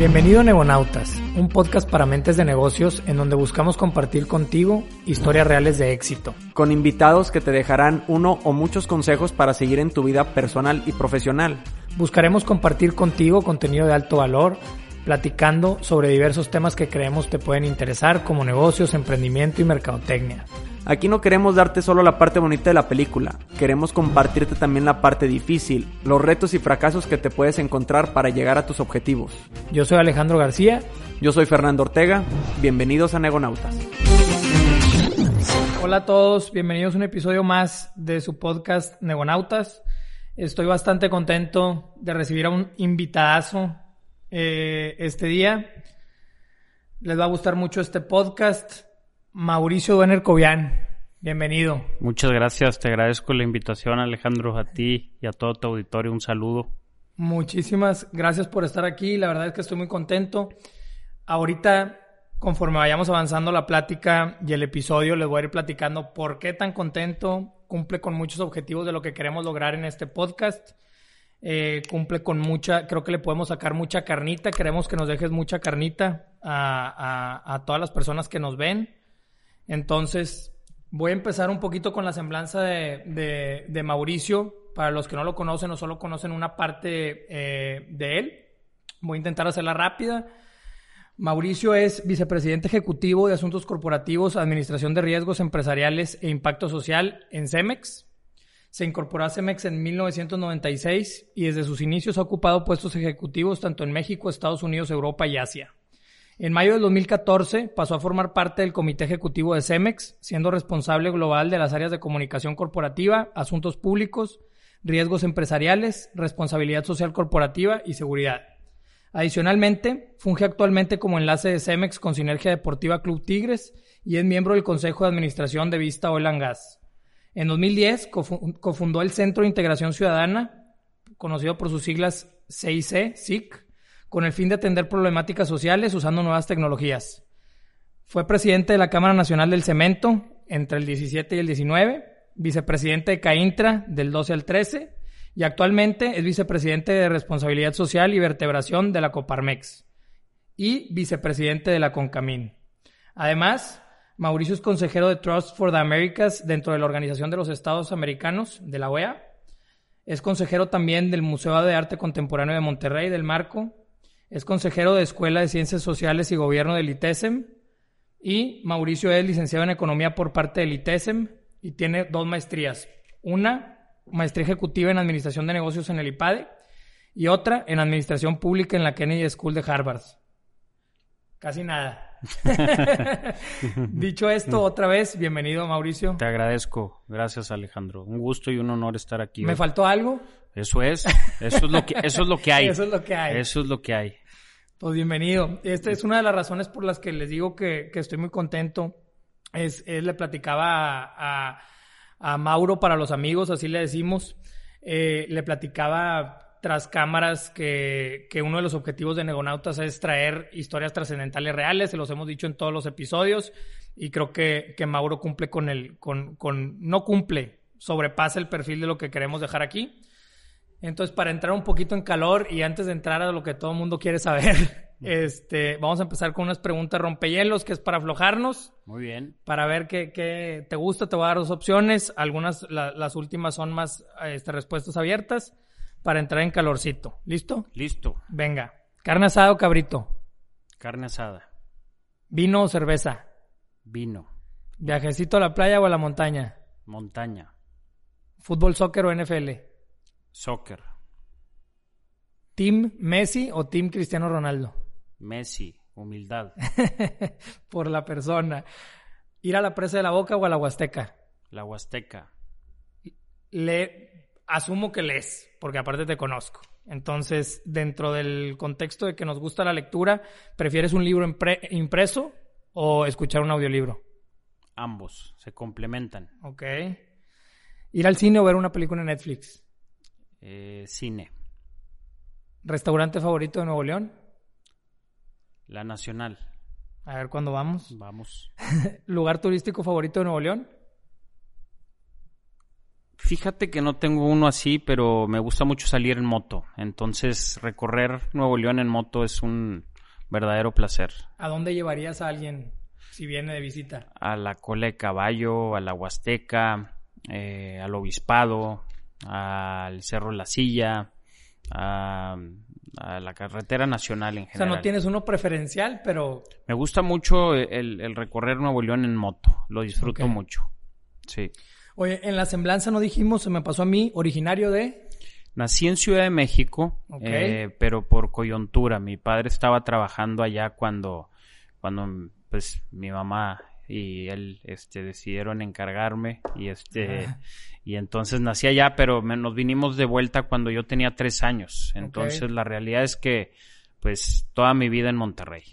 Bienvenido a Negonautas, un podcast para mentes de negocios en donde buscamos compartir contigo historias reales de éxito. Con invitados que te dejarán uno o muchos consejos para seguir en tu vida personal y profesional. Buscaremos compartir contigo contenido de alto valor, platicando sobre diversos temas que creemos te pueden interesar como negocios, emprendimiento y mercadotecnia. Aquí no queremos darte solo la parte bonita de la película, queremos compartirte también la parte difícil, los retos y fracasos que te puedes encontrar para llegar a tus objetivos. Yo soy Alejandro García. Yo soy Fernando Ortega. Bienvenidos a Negonautas. Hola a todos, bienvenidos a un episodio más de su podcast Negonautas. Estoy bastante contento de recibir a un invitadazo eh, este día. Les va a gustar mucho este podcast. Mauricio Duener Cobian, bienvenido. Muchas gracias, te agradezco la invitación Alejandro, a ti y a todo tu auditorio, un saludo. Muchísimas gracias por estar aquí, la verdad es que estoy muy contento. Ahorita, conforme vayamos avanzando la plática y el episodio, les voy a ir platicando por qué tan contento, cumple con muchos objetivos de lo que queremos lograr en este podcast. Eh, cumple con mucha, creo que le podemos sacar mucha carnita, queremos que nos dejes mucha carnita a, a, a todas las personas que nos ven. Entonces, voy a empezar un poquito con la semblanza de, de, Mauricio. Para los que no lo conocen o solo conocen una parte eh, de él, voy a intentar hacerla rápida. Mauricio es vicepresidente ejecutivo de Asuntos Corporativos, Administración de Riesgos Empresariales e Impacto Social en Cemex. Se incorporó a Cemex en 1996 y desde sus inicios ha ocupado puestos ejecutivos tanto en México, Estados Unidos, Europa y Asia. En mayo del 2014 pasó a formar parte del comité ejecutivo de Cemex, siendo responsable global de las áreas de comunicación corporativa, asuntos públicos, riesgos empresariales, responsabilidad social corporativa y seguridad. Adicionalmente, funge actualmente como enlace de Cemex con Sinergia Deportiva Club Tigres y es miembro del Consejo de Administración de Vista Oil and Gas. En 2010 cofundó el Centro de Integración Ciudadana, conocido por sus siglas CIC, SIC, con el fin de atender problemáticas sociales usando nuevas tecnologías. Fue presidente de la Cámara Nacional del Cemento entre el 17 y el 19, vicepresidente de CAINTRA del 12 al 13 y actualmente es vicepresidente de Responsabilidad Social y Vertebración de la Coparmex y vicepresidente de la CONCAMIN. Además, Mauricio es consejero de Trust for the Americas dentro de la Organización de los Estados Americanos de la OEA. Es consejero también del Museo de Arte Contemporáneo de Monterrey del Marco es consejero de Escuela de Ciencias Sociales y Gobierno del ITESEM. Y Mauricio es licenciado en Economía por parte del ITESEM y tiene dos maestrías. Una, maestría ejecutiva en Administración de Negocios en el IPADE y otra en Administración Pública en la Kennedy School de Harvard. Casi nada. Dicho esto, otra vez, bienvenido Mauricio. Te agradezco. Gracias Alejandro. Un gusto y un honor estar aquí. ¿Me faltó algo? Eso es. Eso es lo que, eso es lo que hay. eso es lo que hay. Eso es lo que hay. Pues bienvenido. Esta es una de las razones por las que les digo que, estoy muy contento. Es, le platicaba a, a, Mauro para los amigos, así le decimos. Eh, le platicaba tras cámaras que, que, uno de los objetivos de Negonautas es traer historias trascendentales reales, se los hemos dicho en todos los episodios, y creo que, que Mauro cumple con el, con, con, no cumple, sobrepasa el perfil de lo que queremos dejar aquí. Entonces, para entrar un poquito en calor y antes de entrar a lo que todo el mundo quiere saber, este, vamos a empezar con unas preguntas rompehielos, que es para aflojarnos. Muy bien. Para ver qué, qué te gusta, te voy a dar dos opciones. Algunas, las últimas son más este, respuestas abiertas para entrar en calorcito. ¿Listo? Listo. Venga. ¿Carne asada o cabrito? Carne asada. ¿Vino o cerveza? Vino. ¿Viajecito a la playa o a la montaña? Montaña. ¿Fútbol, soccer o NFL? Soccer. ¿Team Messi o Team Cristiano Ronaldo? Messi, humildad. Por la persona. ¿Ir a la presa de la boca o a la Huasteca? La Huasteca. Le asumo que lees, porque aparte te conozco. Entonces, dentro del contexto de que nos gusta la lectura, ¿prefieres un libro impreso o escuchar un audiolibro? Ambos, se complementan. Ok. ¿Ir al cine o ver una película en Netflix? Eh, cine. ¿Restaurante favorito de Nuevo León? La Nacional. A ver cuándo vamos. Vamos. ¿Lugar turístico favorito de Nuevo León? Fíjate que no tengo uno así, pero me gusta mucho salir en moto. Entonces, recorrer Nuevo León en moto es un verdadero placer. ¿A dónde llevarías a alguien si viene de visita? A la cola de caballo, a la Huasteca, eh, al Obispado, al Cerro La Silla, a, a la carretera nacional en O sea, general. no tienes uno preferencial, pero Me gusta mucho el, el recorrer Nuevo León en moto, lo disfruto mucho. Sí. Oye, en la semblanza no dijimos, se me pasó a mí, originario de... Nací en Ciudad de México, eh, pero por coyuntura. Mi padre estaba trabajando allá cuando, cuando pues mi mamá y él este, decidieron encargarme y este y entonces nací allá, pero me- nos vinimos de vuelta cuando yo tenía tres años. Entonces la realidad es que pues toda mi vida en Monterrey.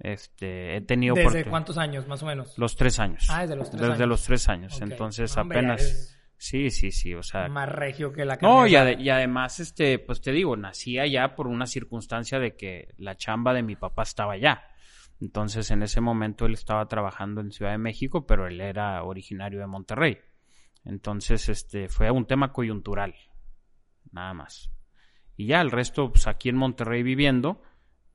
Este, he tenido ¿Desde cuántos años, más o menos? los tres años. Ah, desde los tres Desde años. los tres años. Entonces hombre, apenas. Sí, sí, sí. O sea, Más regio que la no, y, y además, este, pues te digo, nací allá por una circunstancia de que la chamba de mi papá estaba allá. Entonces, en ese momento él estaba trabajando en Ciudad de México, pero él era originario de Monterrey. Entonces, este, fue un tema coyuntural, nada más. Y ya el resto, pues aquí en Monterrey viviendo,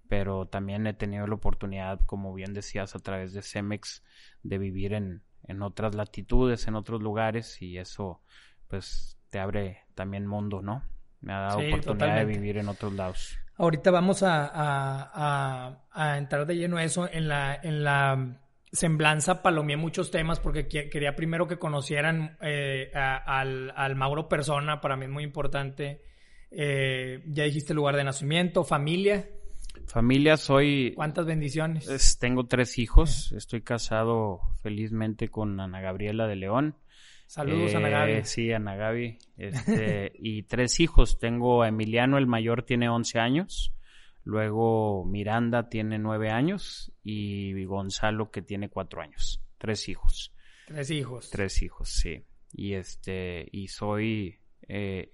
pero también he tenido la oportunidad, como bien decías, a través de Cemex, de vivir en, en otras latitudes, en otros lugares, y eso, pues, te abre también mundo, ¿no? Me ha dado Sí, oportunidad totalmente. de vivir en otros lados. Ahorita vamos a, a- a- a entrar de lleno a eso. En la, en la semblanza palomeé muchos temas porque que- quería primero que conocieran eh, a- al, al Mauro persona. Para mí es muy importante. Eh, ya dijiste lugar de nacimiento, familia. Familia, soy... ¿Cuántas bendiciones? es- tengo tres hijos, estoy casado felizmente con Ana Gabriela de León. Saludos, Eh, Ana Gaby. Sí, Ana Gaby. Este, y tres hijos. Tengo a Emiliano, el mayor, tiene 11 años. Luego Miranda tiene 9 años. Y Gonzalo, que tiene 4 años. Tres hijos. Tres hijos. Tres hijos, sí. Y este, y soy, eh,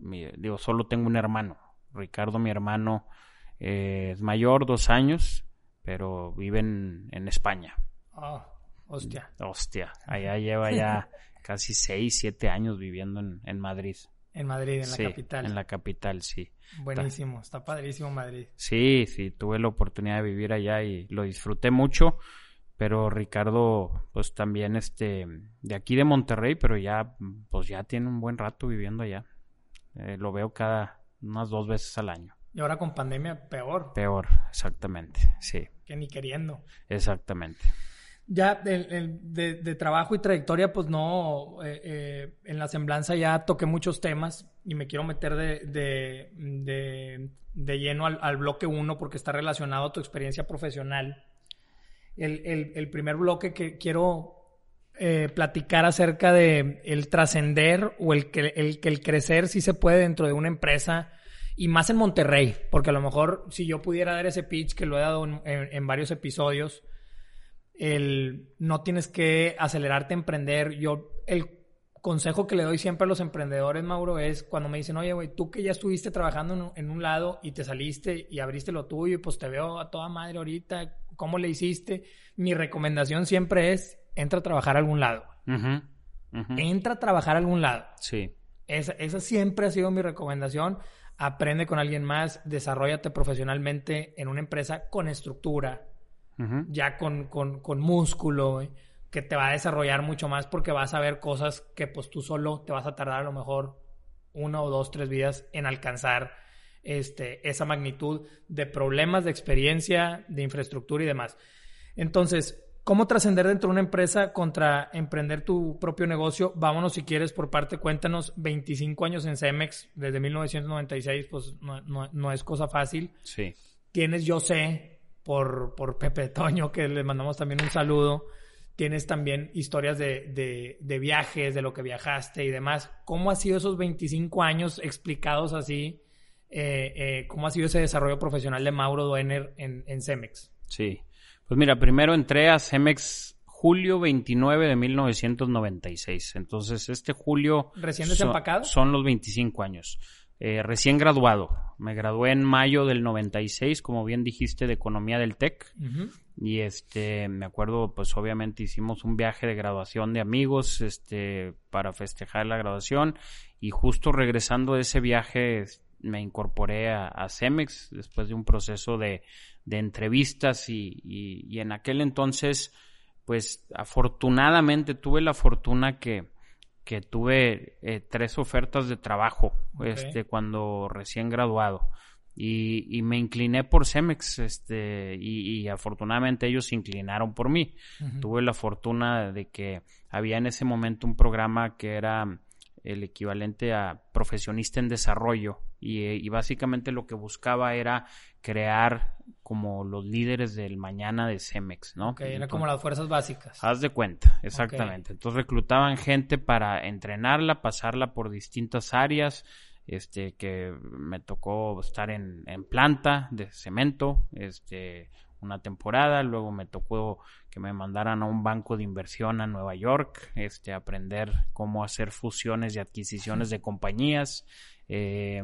mi- digo, solo tengo un hermano. Ricardo, mi hermano, eh, es mayor, dos años, pero vive en, España. Ah, hostia. Hostia, allá lleva ya casi seis, siete años viviendo en, en Madrid. En Madrid, en Sí, la capital. En la capital, sí. Buenísimo. Está padrísimo Madrid. Sí, sí, tuve la oportunidad de vivir allá y lo disfruté mucho. Pero Ricardo, pues también este, de aquí de Monterrey, pero ya, pues ya tiene un buen rato viviendo allá. Eh, lo veo cada unas dos veces al año. Y ahora con pandemia, peor. Peor, exactamente. Sí, Que ni queriendo. exactamente. Ya el- el- de, de trabajo y trayectoria, pues no, eh, eh, en la semblanza ya toqué muchos temas y me quiero meter de, de, de- de lleno al, al bloque 1 porque está relacionado a tu experiencia profesional. El, el- el primer bloque que quiero eh, platicar acerca de el trascender o el que, el el crecer sí se puede dentro de una empresa y más en Monterrey, porque a lo mejor si yo pudiera dar ese pitch que lo he dado en- en- en varios episodios, el no tienes que acelerarte a emprender. Yo, el consejo que le doy siempre a los emprendedores, Mauro, es cuando me dicen, oye, güey, tú que ya estuviste trabajando en un, en un lado y te saliste y abriste lo tuyo y pues te veo a toda madre ahorita, ¿cómo le hiciste? Mi recomendación siempre es, entra a trabajar a algún lado. Entra a trabajar a algún lado. Sí, Esa, esa siempre ha sido mi recomendación. Aprende con alguien más, desarrollate profesionalmente en una empresa con estructura, ya con, con, con músculo, güey, que te va a desarrollar mucho más porque vas a ver cosas que pues tú solo te vas a tardar a lo mejor una o dos, tres vidas en alcanzar este, esa magnitud de problemas, de experiencia, de infraestructura y demás. Entonces, ¿cómo trascender dentro de una empresa contra emprender tu propio negocio? Vámonos si quieres por parte, cuéntanos, 25 años en Cemex, desde 1996, pues no, no- no es cosa fácil sí. tienes, yo sé, por, por Pepe Toño, que le mandamos también un saludo. Tienes también historias de, de, de viajes, de lo que viajaste y demás. ¿Cómo ha sido esos 25 años explicados así? Eh, eh, ¿Cómo ha sido ese desarrollo profesional de Mauro Duener en, en Cemex? Sí. Pues mira, primero entré a Cemex julio 29 de 1996. Entonces, este julio... ¿Recién son- desempacado? Son, los 25 años. Eh, recién graduado. Me gradué en mayo del 96, como bien dijiste, de Economía del TEC. Y este, me acuerdo, pues obviamente hicimos un viaje de graduación de amigos, este, para festejar la graduación. Y justo regresando de ese viaje, me incorporé a, Cemex después de un proceso de, entrevistas y, en aquel entonces, pues afortunadamente tuve la fortuna que, que tuve eh, tres ofertas de trabajo este, cuando recién graduado. Y, me incliné por Cemex, este, y, afortunadamente ellos se inclinaron por mí. Tuve la fortuna de que había en ese momento un programa que era el equivalente a profesionista en desarrollo y, básicamente lo que buscaba era crear como los líderes del mañana de Cemex, ¿no? Ok, era como las fuerzas básicas. Haz de cuenta, exactamente. Entonces reclutaban gente para entrenarla, pasarla por distintas áreas, este, que me tocó estar en, en planta de cemento, este, una temporada, luego me tocó que me mandaran a un banco de inversión a Nueva York, este, aprender cómo hacer fusiones y adquisiciones de compañías. Eh,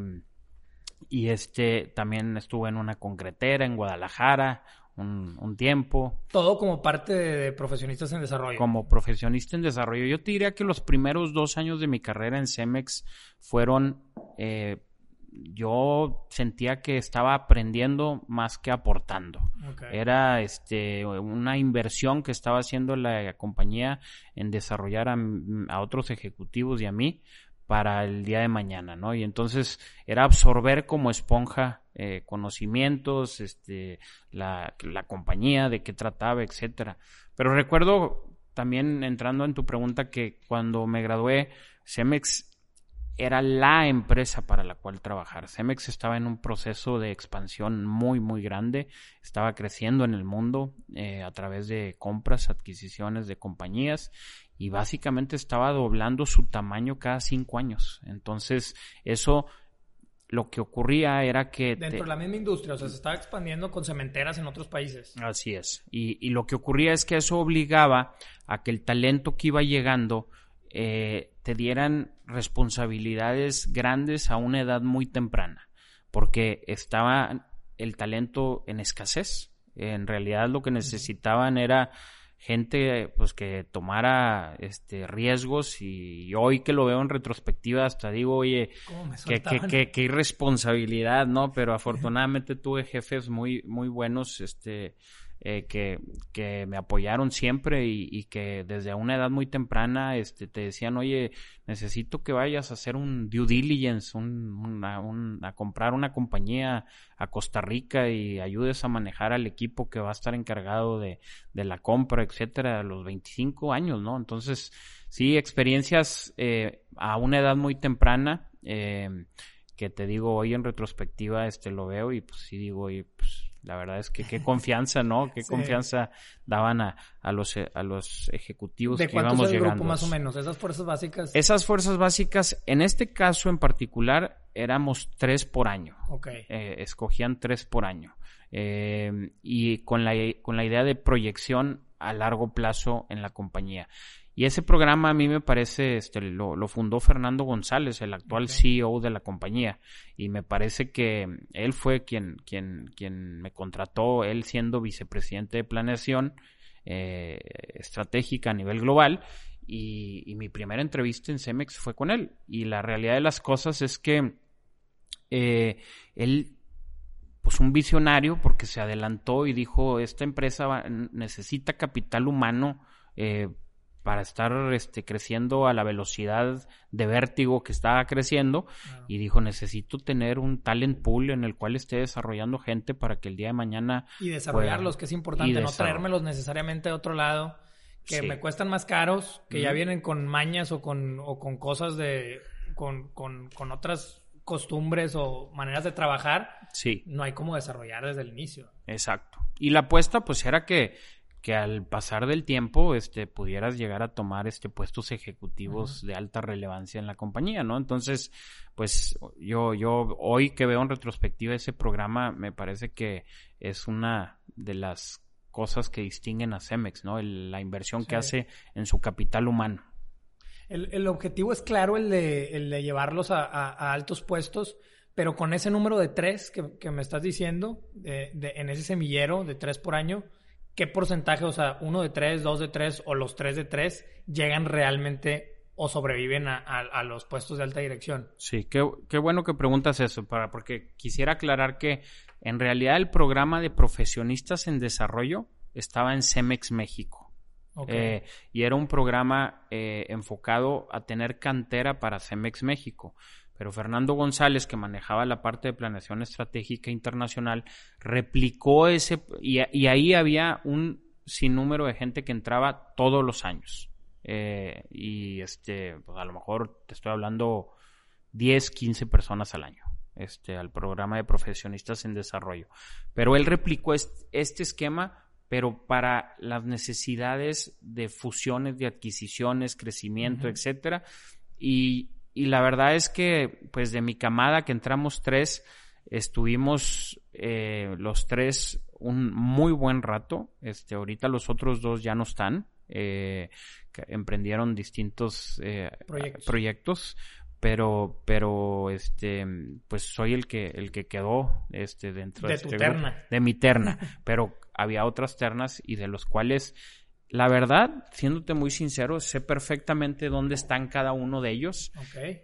y este también estuve en una concretera en Guadalajara un, tiempo. Todo como parte de, profesionistas en desarrollo. Como profesionista en desarrollo. Yo te diría que los primeros dos años de mi carrera en Cemex fueron eh, yo sentía que estaba aprendiendo más que aportando. Era este una inversión que estaba haciendo la compañía en desarrollar a, otros ejecutivos y a mí para el día de mañana, ¿no? Y entonces era absorber como esponja eh, conocimientos, este, la, la compañía, de qué trataba, etcétera. Pero recuerdo también entrando en tu pregunta que cuando me gradué, Cemex era la empresa para la cual trabajar. Cemex estaba en un proceso de expansión muy, muy grande, estaba creciendo en el mundo eh, a través de compras, adquisiciones de compañías y básicamente estaba doblando su tamaño cada cinco años. Entonces, eso lo que ocurría era que... Dentro de la misma industria, o sea, se estaba expandiendo con cementeras en otros países. Así es. Y, y lo que ocurría es que eso obligaba a que el talento que iba llegando eh, te dieran responsabilidades grandes a una edad muy temprana, porque estaba el talento en escasez. En realidad lo que necesitaban era gente pues que tomara este riesgos y, hoy que lo veo en retrospectiva hasta digo oye qué, qué, irresponsabilidad no pero afortunadamente tuve jefes muy muy buenos este eh, que, que, me apoyaron siempre y, que desde una edad muy temprana este, te decían, oye, necesito que vayas a hacer un due diligence, un, a comprar una compañía a Costa Rica y ayudes a manejar al equipo que va a estar encargado de, de la compra, etcétera, a los 25 años, ¿no? Entonces, sí, experiencias eh, a una edad muy temprana. Eh, que te digo hoy en retrospectiva este lo veo y pues sí digo y pues la verdad es que qué confianza, ¿no? Qué confianza daban a, a, los, a los ejecutivos ¿De que íbamos llegando. grupo más o menos? ¿Esas fuerzas básicas? Esas fuerzas básicas, en este caso en particular, éramos tres por año. Ok. Eh, escogían tres por año. Eh, y con la, con la idea de proyección a largo plazo en la compañía. Y ese programa a mí me parece, este, lo, fundó Fernando González, el actual CEO de la compañía. Y me parece que él fue quien, quien, quien me contrató, él siendo vicepresidente de planeación eh, estratégica a nivel global. Y, mi primera entrevista en Cemex fue con él. Y la realidad de las cosas es que eh, él pues un visionario porque se adelantó y dijo esta empresa necesita capital humano eh, para estar este, creciendo a la velocidad de vértigo que está creciendo. Y dijo necesito tener un talent pool en el cual esté desarrollando gente para que el día de mañana y desarrollarlos que es importante no traérmelos necesariamente de otro lado que me cuestan más caros que ya vienen con mañas o con o con cosas de con, con, con otras costumbres o maneras de trabajar. Sí. No hay como desarrollar desde el inicio. Exacto. Y la apuesta pues era que que al pasar del tiempo este pudieras llegar a tomar este puestos ejecutivos de alta relevancia en la compañía, ¿no? Entonces, pues yo yo hoy que veo en retrospectiva ese programa me parece que es una de las cosas que distinguen a Cemex, ¿no? la inversión que hace en su capital humano. El, objetivo es claro el de, el de llevarlos a, altos puestos, pero con ese número de tres que, me estás diciendo, de, en ese semillero de tres por año, ¿qué porcentaje, o sea, uno de tres, dos de tres o los tres de tres, llegan realmente o sobreviven a, los puestos de alta dirección. Sí, qué, bueno que preguntas eso, para, porque quisiera aclarar que en realidad el programa de profesionistas en desarrollo estaba en Cemex México. Eh, y era un programa eh, enfocado a tener cantera para Cemex México. Pero Fernando González, que manejaba la parte de planeación estratégica internacional, replicó ese, y, ahí había un sinnúmero de gente que entraba todos los años. Eh, y este, pues a lo mejor te estoy hablando 10, 15 personas al año. Este, al programa de profesionistas en desarrollo. Pero él replicó este esquema pero para las necesidades de fusiones, de adquisiciones, crecimiento, etcétera. Y, y, la verdad es que, pues de mi camada, que entramos tres, estuvimos eh, los tres un muy buen rato. Este, ahorita los otros dos ya no están. Eh, emprendieron distintos eh, proyectos pero pero este pues soy el que el que quedó este dentro de, de tu terna de mi terna pero había otras ternas y de los cuales la verdad siéndote muy sincero sé perfectamente dónde están cada uno de ellos.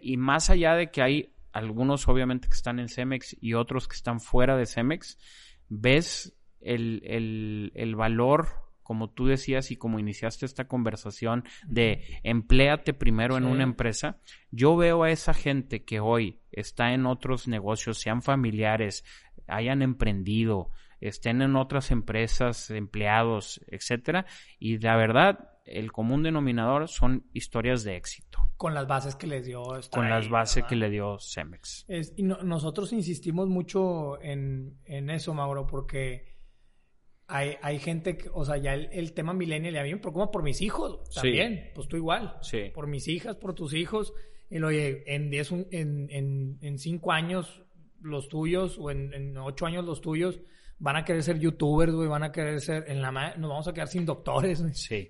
Y más allá de que hay algunos obviamente que están en Cemex y otros que están fuera de Cemex ves el, el, el valor como tú decías y como iniciaste esta conversación de empléate primero en una empresa, yo veo a esa gente que hoy está en otros negocios, sean familiares, hayan emprendido, estén en otras empresas, empleados, etcétera, y la verdad, el común denominador son historias de éxito. Con las bases que les dio. Con las bases que le dio Cemex. y nosotros insistimos mucho en, en eso, Mauro, porque hay, hay gente, que, o sea, ya el, tema millennial, a mí me preocupa por mis hijos también, pues tú igual, sí. por mis hijas, por tus hijos, y oye, en, diez, en, en, en cinco años los tuyos, o en, en ocho años los tuyos, van a querer ser youtubers, güey, van a querer ser, en la nos vamos a quedar sin doctores,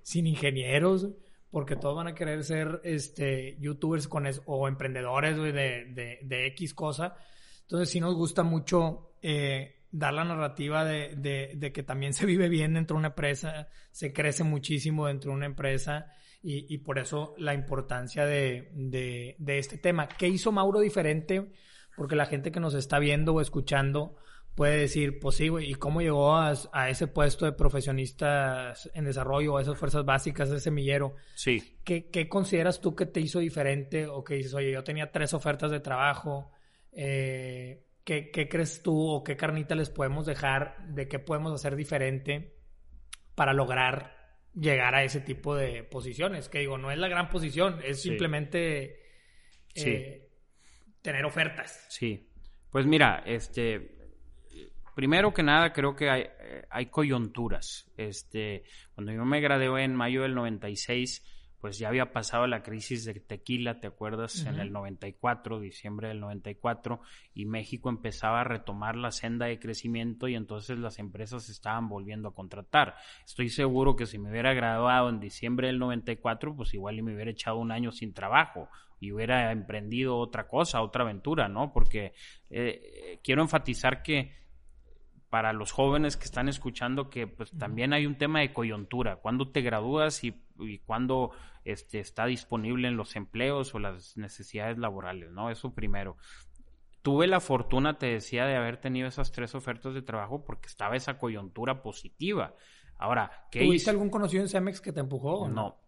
sin ingenieros, porque todos van a querer ser, este, youtubers con o emprendedores, güey, de, de, de X cosa. Entonces sí nos gusta mucho, eh, dar la narrativa de, de, que también se vive bien dentro de una empresa, se crece muchísimo dentro de una empresa y, y por eso la importancia de, de, este tema. ¿Qué hizo Mauro diferente? Porque la gente que nos está viendo o escuchando puede decir, pues sí, güey, ¿y cómo llegó a, a, ese puesto de profesionistas en desarrollo, a esas fuerzas básicas, ese semillero? Sí. ¿Qué, ¿Qué consideras tú que te hizo diferente o que dices, oye, yo tenía tres ofertas de trabajo, eh, ¿Qué, crees tú o qué carnita les podemos dejar de qué podemos hacer diferente para lograr llegar a ese tipo de posiciones? Que digo, no es la gran posición, es simplemente eh, tener ofertas. Sí. Pues mira, este, primero que nada creo que hay, hay coyunturas. Este, cuando yo me gradué en mayo del 96, pues ya había pasado la crisis de tequila, ¿te acuerdas? En el 94, diciembre del 94, y México empezaba a retomar la senda de crecimiento y entonces las empresas estaban volviendo a contratar. Estoy seguro que si me hubiera graduado en diciembre del 94, pues igual y me hubiera echado un año sin trabajo y hubiera emprendido otra cosa, otra aventura, ¿no? Porque eh, quiero enfatizar que para los jóvenes que están escuchando que pues también hay un tema de coyuntura, cuando te gradúas y, y cuándo este, está disponible en los empleos o las necesidades laborales, ¿no? Eso primero. Tuve la fortuna, te decía, de haber tenido esas tres ofertas de trabajo porque estaba esa coyuntura positiva. Ahora, ¿qué ¿Tuviste algún conocido en Cemex que te empujó? no,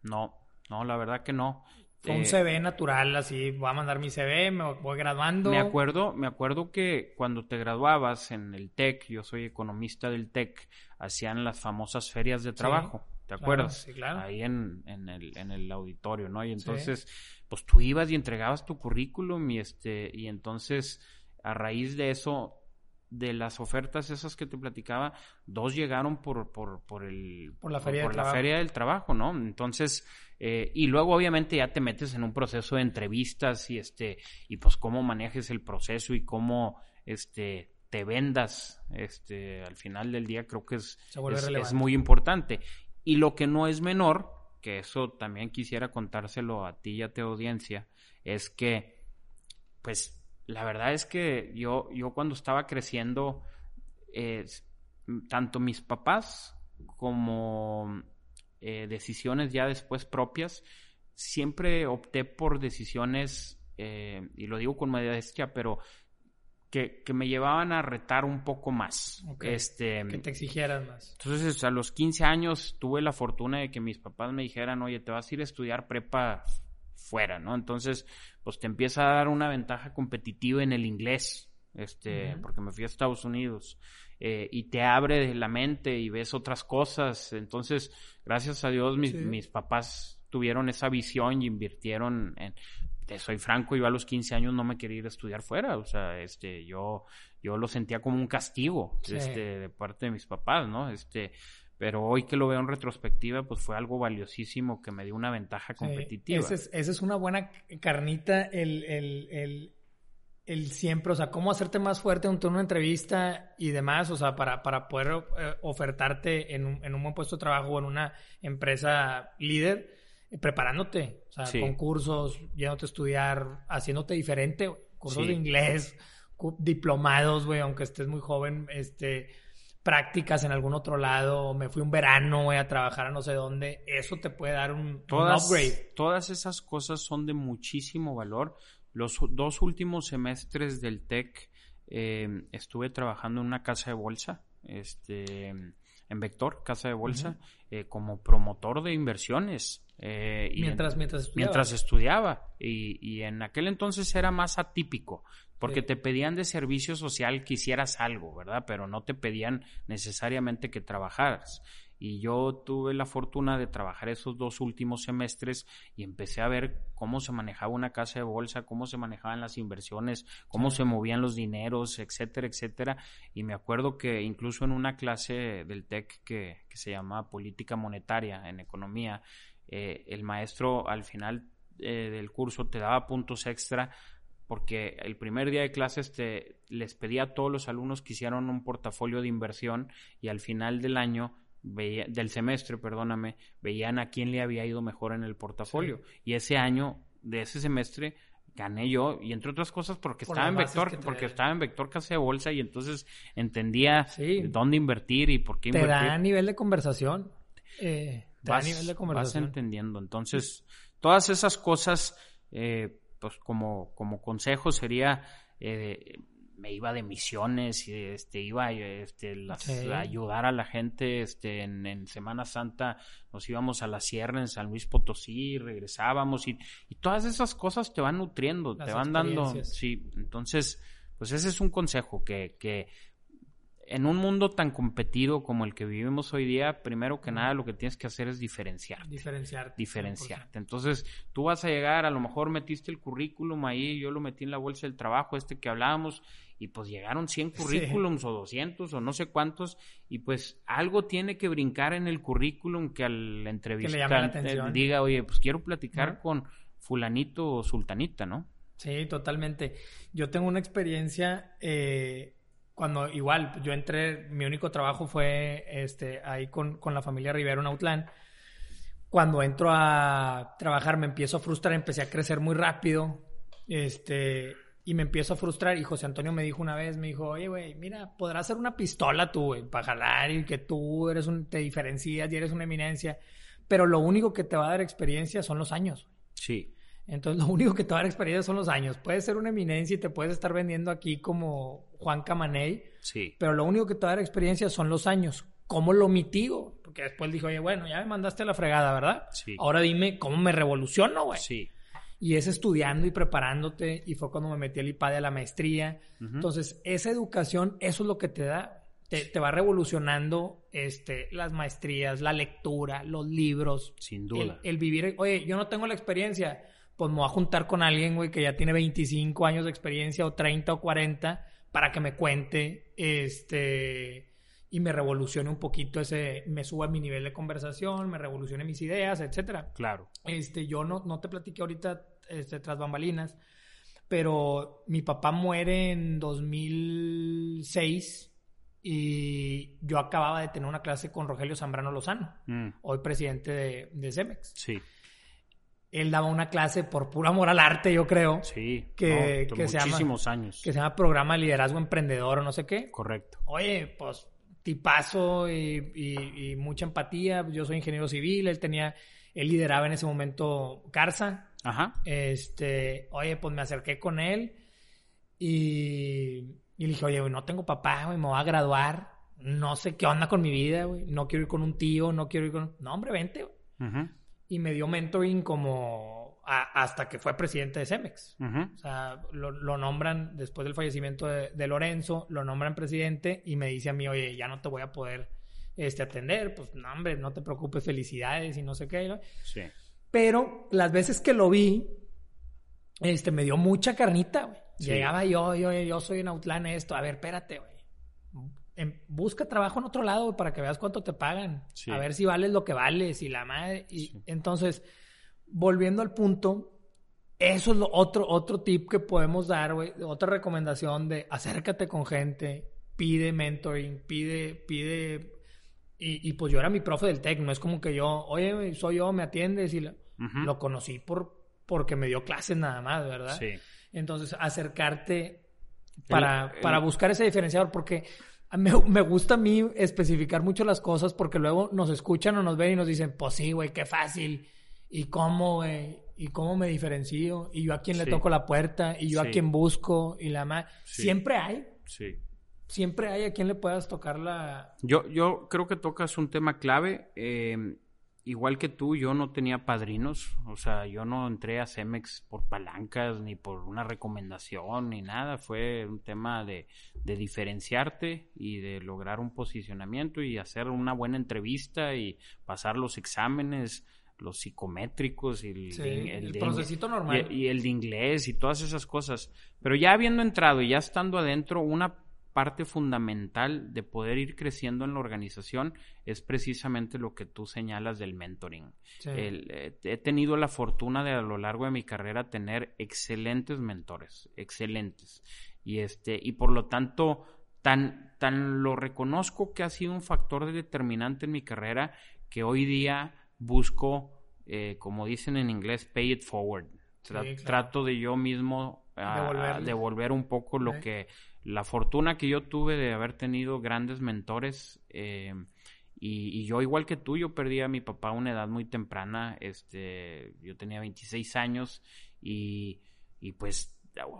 no, no, la verdad que no un eh, CV natural, así, voy a mandar mi CV, me voy graduando. Me acuerdo, me acuerdo que cuando te graduabas en el TEC, yo soy economista del TEC, hacían las famosas ferias de trabajo, ¿te acuerdas? Sí, claro. Ahí en, en, el, en el auditorio, ¿no? Y entonces, pues tú ibas y entregabas tu currículum y este, y entonces, a raíz de eso, de las ofertas esas que te platicaba, dos llegaron por, por, por el... Por la feria, la feria del trabajo, ¿no? Entonces, eh, y luego obviamente ya te metes en un proceso de entrevistas y este, y pues cómo manejes el proceso y cómo, este, te vendas, este, al final del día creo que es, es, muy importante. Y lo que no es menor, que eso también quisiera contárselo a ti y a tu audiencia, es que, pues, la verdad es que yo, yo cuando estaba creciendo, eh, tanto mis papás como eh, decisiones ya después propias, siempre opté por decisiones, eh, y lo digo con modestia, pero que, que, me llevaban a retar un poco más. Este, que te exigieran más. Entonces, a los 15 años tuve la fortuna de que mis papás me dijeran, oye, te vas a ir a estudiar prepa fuera, ¿no? Entonces, pues te empieza a dar una ventaja competitiva en el inglés, este, porque me fui a Estados Unidos. Eh, y te abre la mente y ves otras cosas. Entonces, gracias a Dios, mis, mis papás tuvieron esa visión y invirtieron en, te soy franco, yo a los 15 años no me quería ir a estudiar fuera, o sea, este, yo, yo lo sentía como un castigo, este, de parte de mis papás, ¿no? Este, pero hoy que lo veo en retrospectiva, pues fue algo valiosísimo que me dio una ventaja competitiva. Esa es, es, una buena carnita, el, el, el, el, siempre, o sea, cómo hacerte más fuerte en una entrevista y demás, o sea, para, para poder eh, ofertarte en un, en un buen puesto de trabajo o en una empresa líder preparándote, o sea, con cursos, yéndote a estudiar, haciéndote diferente, cursos de inglés, diplomados, güey, aunque estés muy joven, este, prácticas en algún otro lado, me fui un verano, a trabajar a no sé dónde, eso te puede dar un, upgrade. Todas esas cosas son de muchísimo valor. Los dos últimos semestres del TEC eh, estuve trabajando en una casa de bolsa, este, en Vector, casa de bolsa, eh, como promotor de inversiones. Eh, mientras, mientras estudiaba. Mientras estudiaba. Y, y, en aquel entonces era más atípico, porque te pedían de servicio social que hicieras algo, ¿verdad? Pero no te pedían necesariamente que trabajaras. Y yo tuve la fortuna de trabajar esos dos últimos semestres y empecé a ver cómo se manejaba una casa de bolsa, cómo se manejaban las inversiones, cómo se movían los dineros, etcétera, etcétera. Y me acuerdo que incluso en una clase del TEC que, que se llama Política Monetaria en Economía, eh, el maestro al final eh, del curso te daba puntos extra porque el primer día de clases te, les pedía a todos los alumnos que hicieran un portafolio de inversión y al final del año del semestre, perdóname, veían a quién le había ido mejor en el portafolio. Y ese año, de ese semestre, gané yo, y entre otras cosas porque estaba en Vector, porque estaba en Vector Casa de Bolsa y entonces entendía dónde invertir y por qué te invertir. Te da nivel de conversación. Eh, vas, nivel de. Vas entendiendo. Entonces, todas esas cosas, eh, pues como, como consejo sería, eh, me iba de misiones y este, iba este, a ayudar a la gente este, en, Semana Santa, nos íbamos a la sierra en San Luis Potosí, regresábamos y, y todas esas cosas te van nutriendo, te van dando, sí, entonces, pues ese es un consejo que, que en un mundo tan competido como el que vivimos hoy día, primero que nada lo que tienes que hacer es diferenciarte. Diferenciarte. Diferenciarte. Entonces, tú vas a llegar, a lo mejor metiste el currículum ahí, yo lo metí en la bolsa del trabajo, este que hablábamos, y pues llegaron 100 currículums o 200 o no sé cuántos, y pues algo tiene que brincar en el currículum que al entrevistante diga, oye, pues quiero platicar con fulanito o sultanita, ¿no? Sí, totalmente. Yo tengo una experiencia... Eh cuando igual yo entré, mi único trabajo fue este, ahí con, con la familia Rivero en Outland. Cuando entro a trabajar me empiezo a frustrar, empecé a crecer muy rápido. Este, y me empiezo a frustrar. Y José Antonio me dijo una vez, me dijo, oye, güey, mira, podrás hacer una pistola tú, güey, para jalar y que tú eres un, te diferencias y eres una eminencia. Pero lo único que te va a dar experiencia son los años. Sí. Entonces, lo único que te va a dar experiencia son los años. Puedes ser una eminencia y te puedes estar vendiendo aquí como Juan Camaney. Sí. Pero lo único que te va a dar experiencia son los años. ¿Cómo lo mitigo? Porque después dijo, oye, bueno, ya me mandaste a la fregada, ¿verdad? Sí. Ahora dime cómo me revoluciono, güey. Sí. Y es estudiando y preparándote. Y fue cuando me metí al IPADE a la maestría. Entonces, esa educación, eso es lo que te da. Te, te, va revolucionando este, las maestrías, la lectura, los libros. Sin duda. El, el vivir. Oye, yo no tengo la experiencia pues me voy a juntar con alguien, güey, que ya tiene 25 años de experiencia o 30 o 40 para que me cuente, este, y me revolucione un poquito ese, me suba mi nivel de conversación, me revolucione mis ideas, etcétera. Claro. Este, yo no, no te platiqué ahorita, este, tras bambalinas, pero mi papá muere en 2006 y yo acababa de tener una clase con Rogelio Zambrano Lozano, mm. hoy presidente de, de Cemex. Sí él daba una clase por puro amor al arte, yo creo. Sí, que, que muchísimos años. Que se llama Programa Liderazgo Emprendedor o no sé qué. Correcto. Oye, pues tipazo y, y, mucha empatía. Yo soy ingeniero civil, él tenía él lideraba en ese momento Carza. Ajá. Este, oye, pues me acerqué con él y, y le dije, oye, güey, no tengo papá, güey, me voy a graduar. No sé qué onda con mi vida, güey. No quiero ir con un tío, no quiero ir con... No, hombre, vente, güey. Ujú, Y me dio mentoring como a- hasta que fue presidente de Cemex. O sea, lo, lo nombran después del fallecimiento de, de Lorenzo, lo nombran presidente y me dice a mí, oye, ya no te voy a poder este, atender. Pues, no, hombre, no te preocupes, felicidades y no sé qué. Sí. Pero las veces que lo vi, este, me dio mucha carnita, güey. Sí. Llegaba yo, yo, yo soy en Outland esto. A ver, espérate, güey. Em, busca trabajo en otro lado, para que veas cuánto te pagan. Sí. A ver si vales lo que vales y la madre. Y Sí. entonces, volviendo al punto, eso es lo otro, otro tip que podemos dar, güey. Otra recomendación de acércate con gente, pide mentoring, pide, pide. Y, y pues yo era mi profe del TEC, no es como que yo, oye, soy yo, me atiendes y la- lo conocí por porque me dio clases nada más, ¿verdad? Sí. Entonces, acercarte para, El- el- para buscar ese diferenciador, porque me, me gusta a mí especificar mucho las cosas, porque luego nos escuchan o nos ven y nos dicen, pues sí, güey, qué fácil. ¿Y cómo, güey? ¿Y cómo me diferencio? ¿Y yo a quién le Sí. toco la puerta? ¿Y yo a quién busco? Y la más. Sí. Siempre hay, Sí. siempre hay a quien le puedas tocar la... Yo, yo creo que tocas un tema clave. eh, igual que tú, yo no tenía padrinos. O sea, yo no entré a Cemex por palancas, ni por una recomendación, ni nada. Fue un tema de, de diferenciarte y de lograr un posicionamiento y hacer una buena entrevista y pasar los exámenes, los psicométricos y el, Sí, de- el de- procesito normal. y, y el de inglés y todas esas cosas. Pero ya habiendo entrado y ya estando adentro, una parte fundamental de poder ir creciendo en la organización es precisamente lo que tú señalas del mentoring. Sí. El, eh, he tenido la fortuna de a lo largo de mi carrera tener excelentes mentores, excelentes. Y este, y por lo tanto, tan, tan lo reconozco que ha sido un factor determinante en mi carrera que hoy día busco, eh, como dicen en inglés, pay it forward. Tra- Sí, claro. Trato de yo mismo ah, devolver un poco lo que la fortuna que yo tuve de haber tenido grandes mentores eh, y, y yo igual que tú yo perdí a mi papá a una edad muy temprana este yo tenía 26 años y, y pues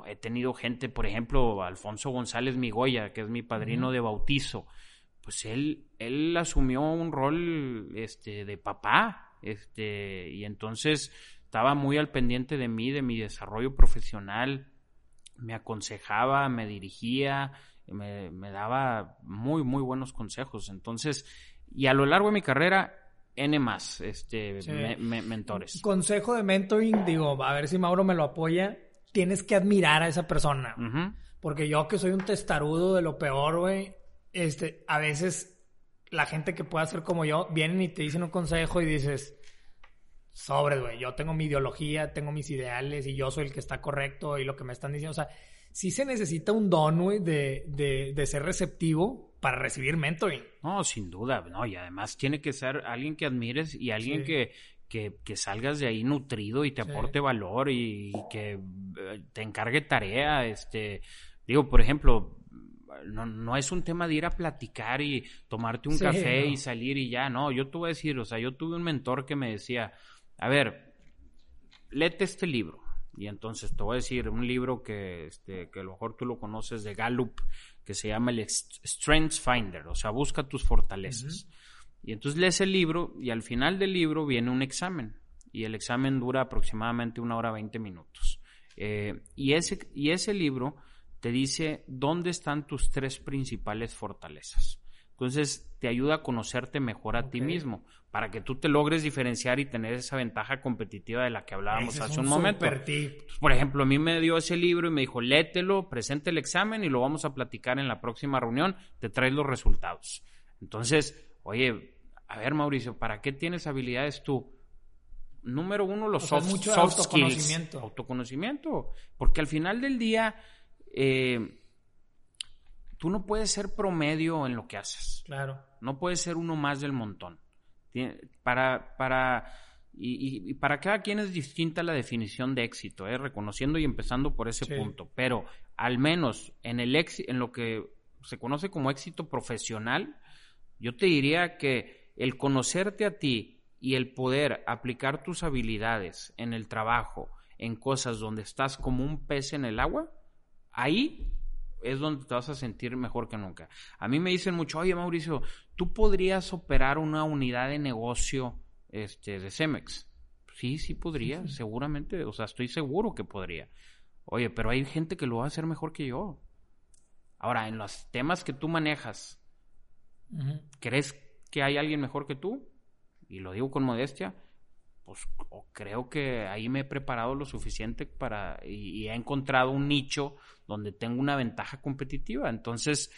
he tenido gente por ejemplo Alfonso González Migoya que es mi padrino de bautizo. Pues él él asumió un rol este de papá este y entonces estaba muy al pendiente de mí de mi desarrollo profesional me aconsejaba, me dirigía, me, me daba muy, muy buenos consejos. Entonces, y a lo largo de mi carrera, N más, este, Sí. me- me- mentores. Consejo de mentoring, digo, a ver si Mauro me lo apoya. Tienes que admirar a esa persona. Porque yo que soy un testarudo de lo peor, güey, este, a veces la gente que pueda ser como yo, vienen y te dicen un consejo y dices, sobres, güey, yo tengo mi ideología, tengo mis ideales y yo soy el que está correcto y lo que me están diciendo, o sea, sí se necesita un don, güey, de, de, de ser receptivo para recibir mentoring. No, sin duda, no, y además tiene que ser alguien que admires y alguien Sí. que, que, que salgas de ahí nutrido y te Sí. aporte valor y, y que eh, te encargue tarea, este, digo, por ejemplo, no, no es un tema de ir a platicar y tomarte un Sí, café no. y salir y ya, no, yo te voy a decir, o sea, yo tuve un mentor que me decía, a ver, léete este libro. Y entonces te voy a decir un libro que, este, que a lo mejor tú lo conoces de Gallup, que se llama el Strengths Finder, o sea, busca tus fortalezas. Y entonces lees el libro y al final del libro viene un examen. Y el examen dura aproximadamente una hora veinte minutos. Eh, y, ese, y ese libro te dice dónde están tus tres principales fortalezas. Entonces te ayuda a conocerte mejor a ti mismo, para que tú te logres diferenciar y tener esa ventaja competitiva de la que hablábamos Ese hace un, momento. Entonces, por ejemplo, a mí me dio ese libro y me dijo, léetelo, presente el examen y lo vamos a platicar en la próxima reunión, te traes los resultados. Entonces, oye, a ver Mauricio, ¿para qué tienes habilidades tú? Número uno, los O sea, soft, mucho soft skills. autoconocimiento. Autoconocimiento. Porque al final del día, eh, tú no puedes ser promedio en lo que haces. Claro. No puedes ser uno más del montón. Para, para, y, y- para cada quien es distinta la definición de éxito, ¿eh? reconociendo y empezando por ese Sí. punto. Pero al menos en, el éxi- en lo que se conoce como éxito profesional, yo te diría que el conocerte a ti y el poder aplicar tus habilidades en el trabajo, en cosas donde estás como un pez en el agua, ahí es donde te vas a sentir mejor que nunca. A mí me dicen mucho, oye Mauricio, tú podrías operar una unidad de negocio este, de Cemex. Sí, sí podría, seguramente, o sea, estoy seguro que podría. Oye, pero hay gente que lo va a hacer mejor que yo. Ahora, en los temas que tú manejas, ¿crees que hay alguien mejor que tú? Y lo digo con modestia, pues creo que ahí me he preparado lo suficiente para y, he encontrado un nicho donde tengo una ventaja competitiva. Entonces,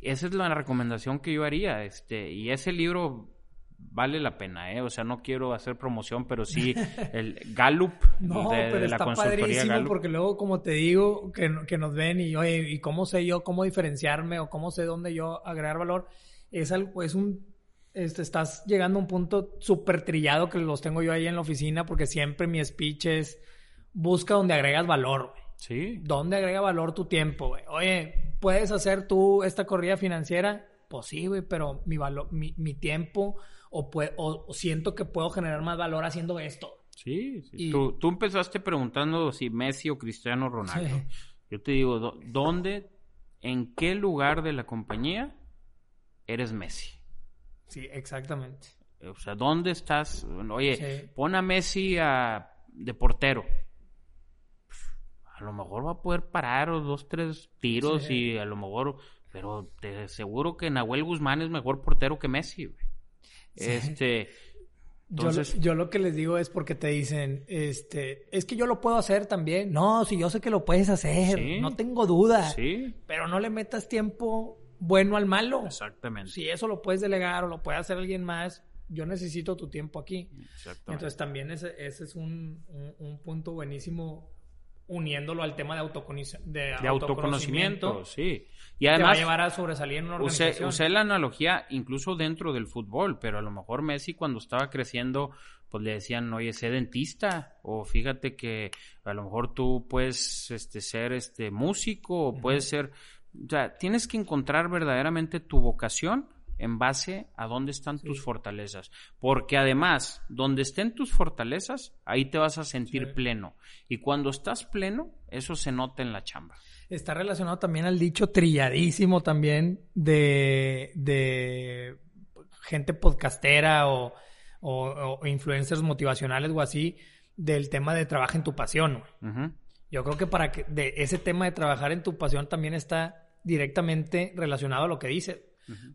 esa es la recomendación que yo haría. Este, y ese libro vale la pena, ¿eh? O sea, no quiero hacer promoción, pero sí el Gallup no, pero está padrísimo porque luego, como te digo, que, que nos ven y, oye, ¿y cómo sé yo cómo diferenciarme o cómo sé dónde yo agregar valor? Es, algo, es un este, estás llegando a un punto súper trillado que los tengo yo ahí en la oficina porque siempre mi speech es busca donde agregas valor, güey. Sí. ¿Dónde agrega valor tu tiempo, güey? Oye, ¿puedes hacer tú esta corrida financiera? Pues sí, güey, pero mi, valor, mi, mi tiempo o, o, siento que puedo generar más valor haciendo esto. Sí, tú, tú, empezaste preguntando si Messi o Cristiano Ronaldo. Yo te digo, ¿dónde, en qué lugar de la compañía eres Messi? Sí, exactamente. O sea, ¿dónde estás? Oye, pon a Messi a, de portero. A lo mejor va a poder parar dos, tres tiros y a lo mejor... Pero te aseguro que Nahuel Guzmán es mejor portero que Messi, Este... Entonces... Yo, lo, que les digo es porque te dicen, este, es que yo lo puedo hacer también. No, si yo sé que lo puedes hacer, no tengo duda. Sí. Pero no le metas tiempo bueno al malo. Exactamente. Si eso lo puedes delegar o lo puede hacer alguien más, yo necesito tu tiempo aquí. Exactamente. Entonces también ese, ese es un, un, punto buenísimo uniéndolo al tema de, de, de autoconocimiento, sí. Y además, va a llevar a sobresalir en una organización. Usé, la analogía incluso dentro del fútbol, pero a lo mejor Messi cuando estaba creciendo, pues le decían, oye, sé dentista, o fíjate que a lo mejor tú puedes este, ser este músico, o puedes ser o sea, tienes que encontrar verdaderamente tu vocación en base a dónde están tus fortalezas. Porque además, donde estén tus fortalezas, ahí te vas a sentir pleno. Y cuando estás pleno, eso se nota en la chamba. Está relacionado también al dicho trilladísimo también de, de gente podcastera o, o, influencers motivacionales o así, del tema de trabaja en tu pasión. Yo creo que para que de ese tema de trabajar en tu pasión también está directamente relacionado a lo que dices,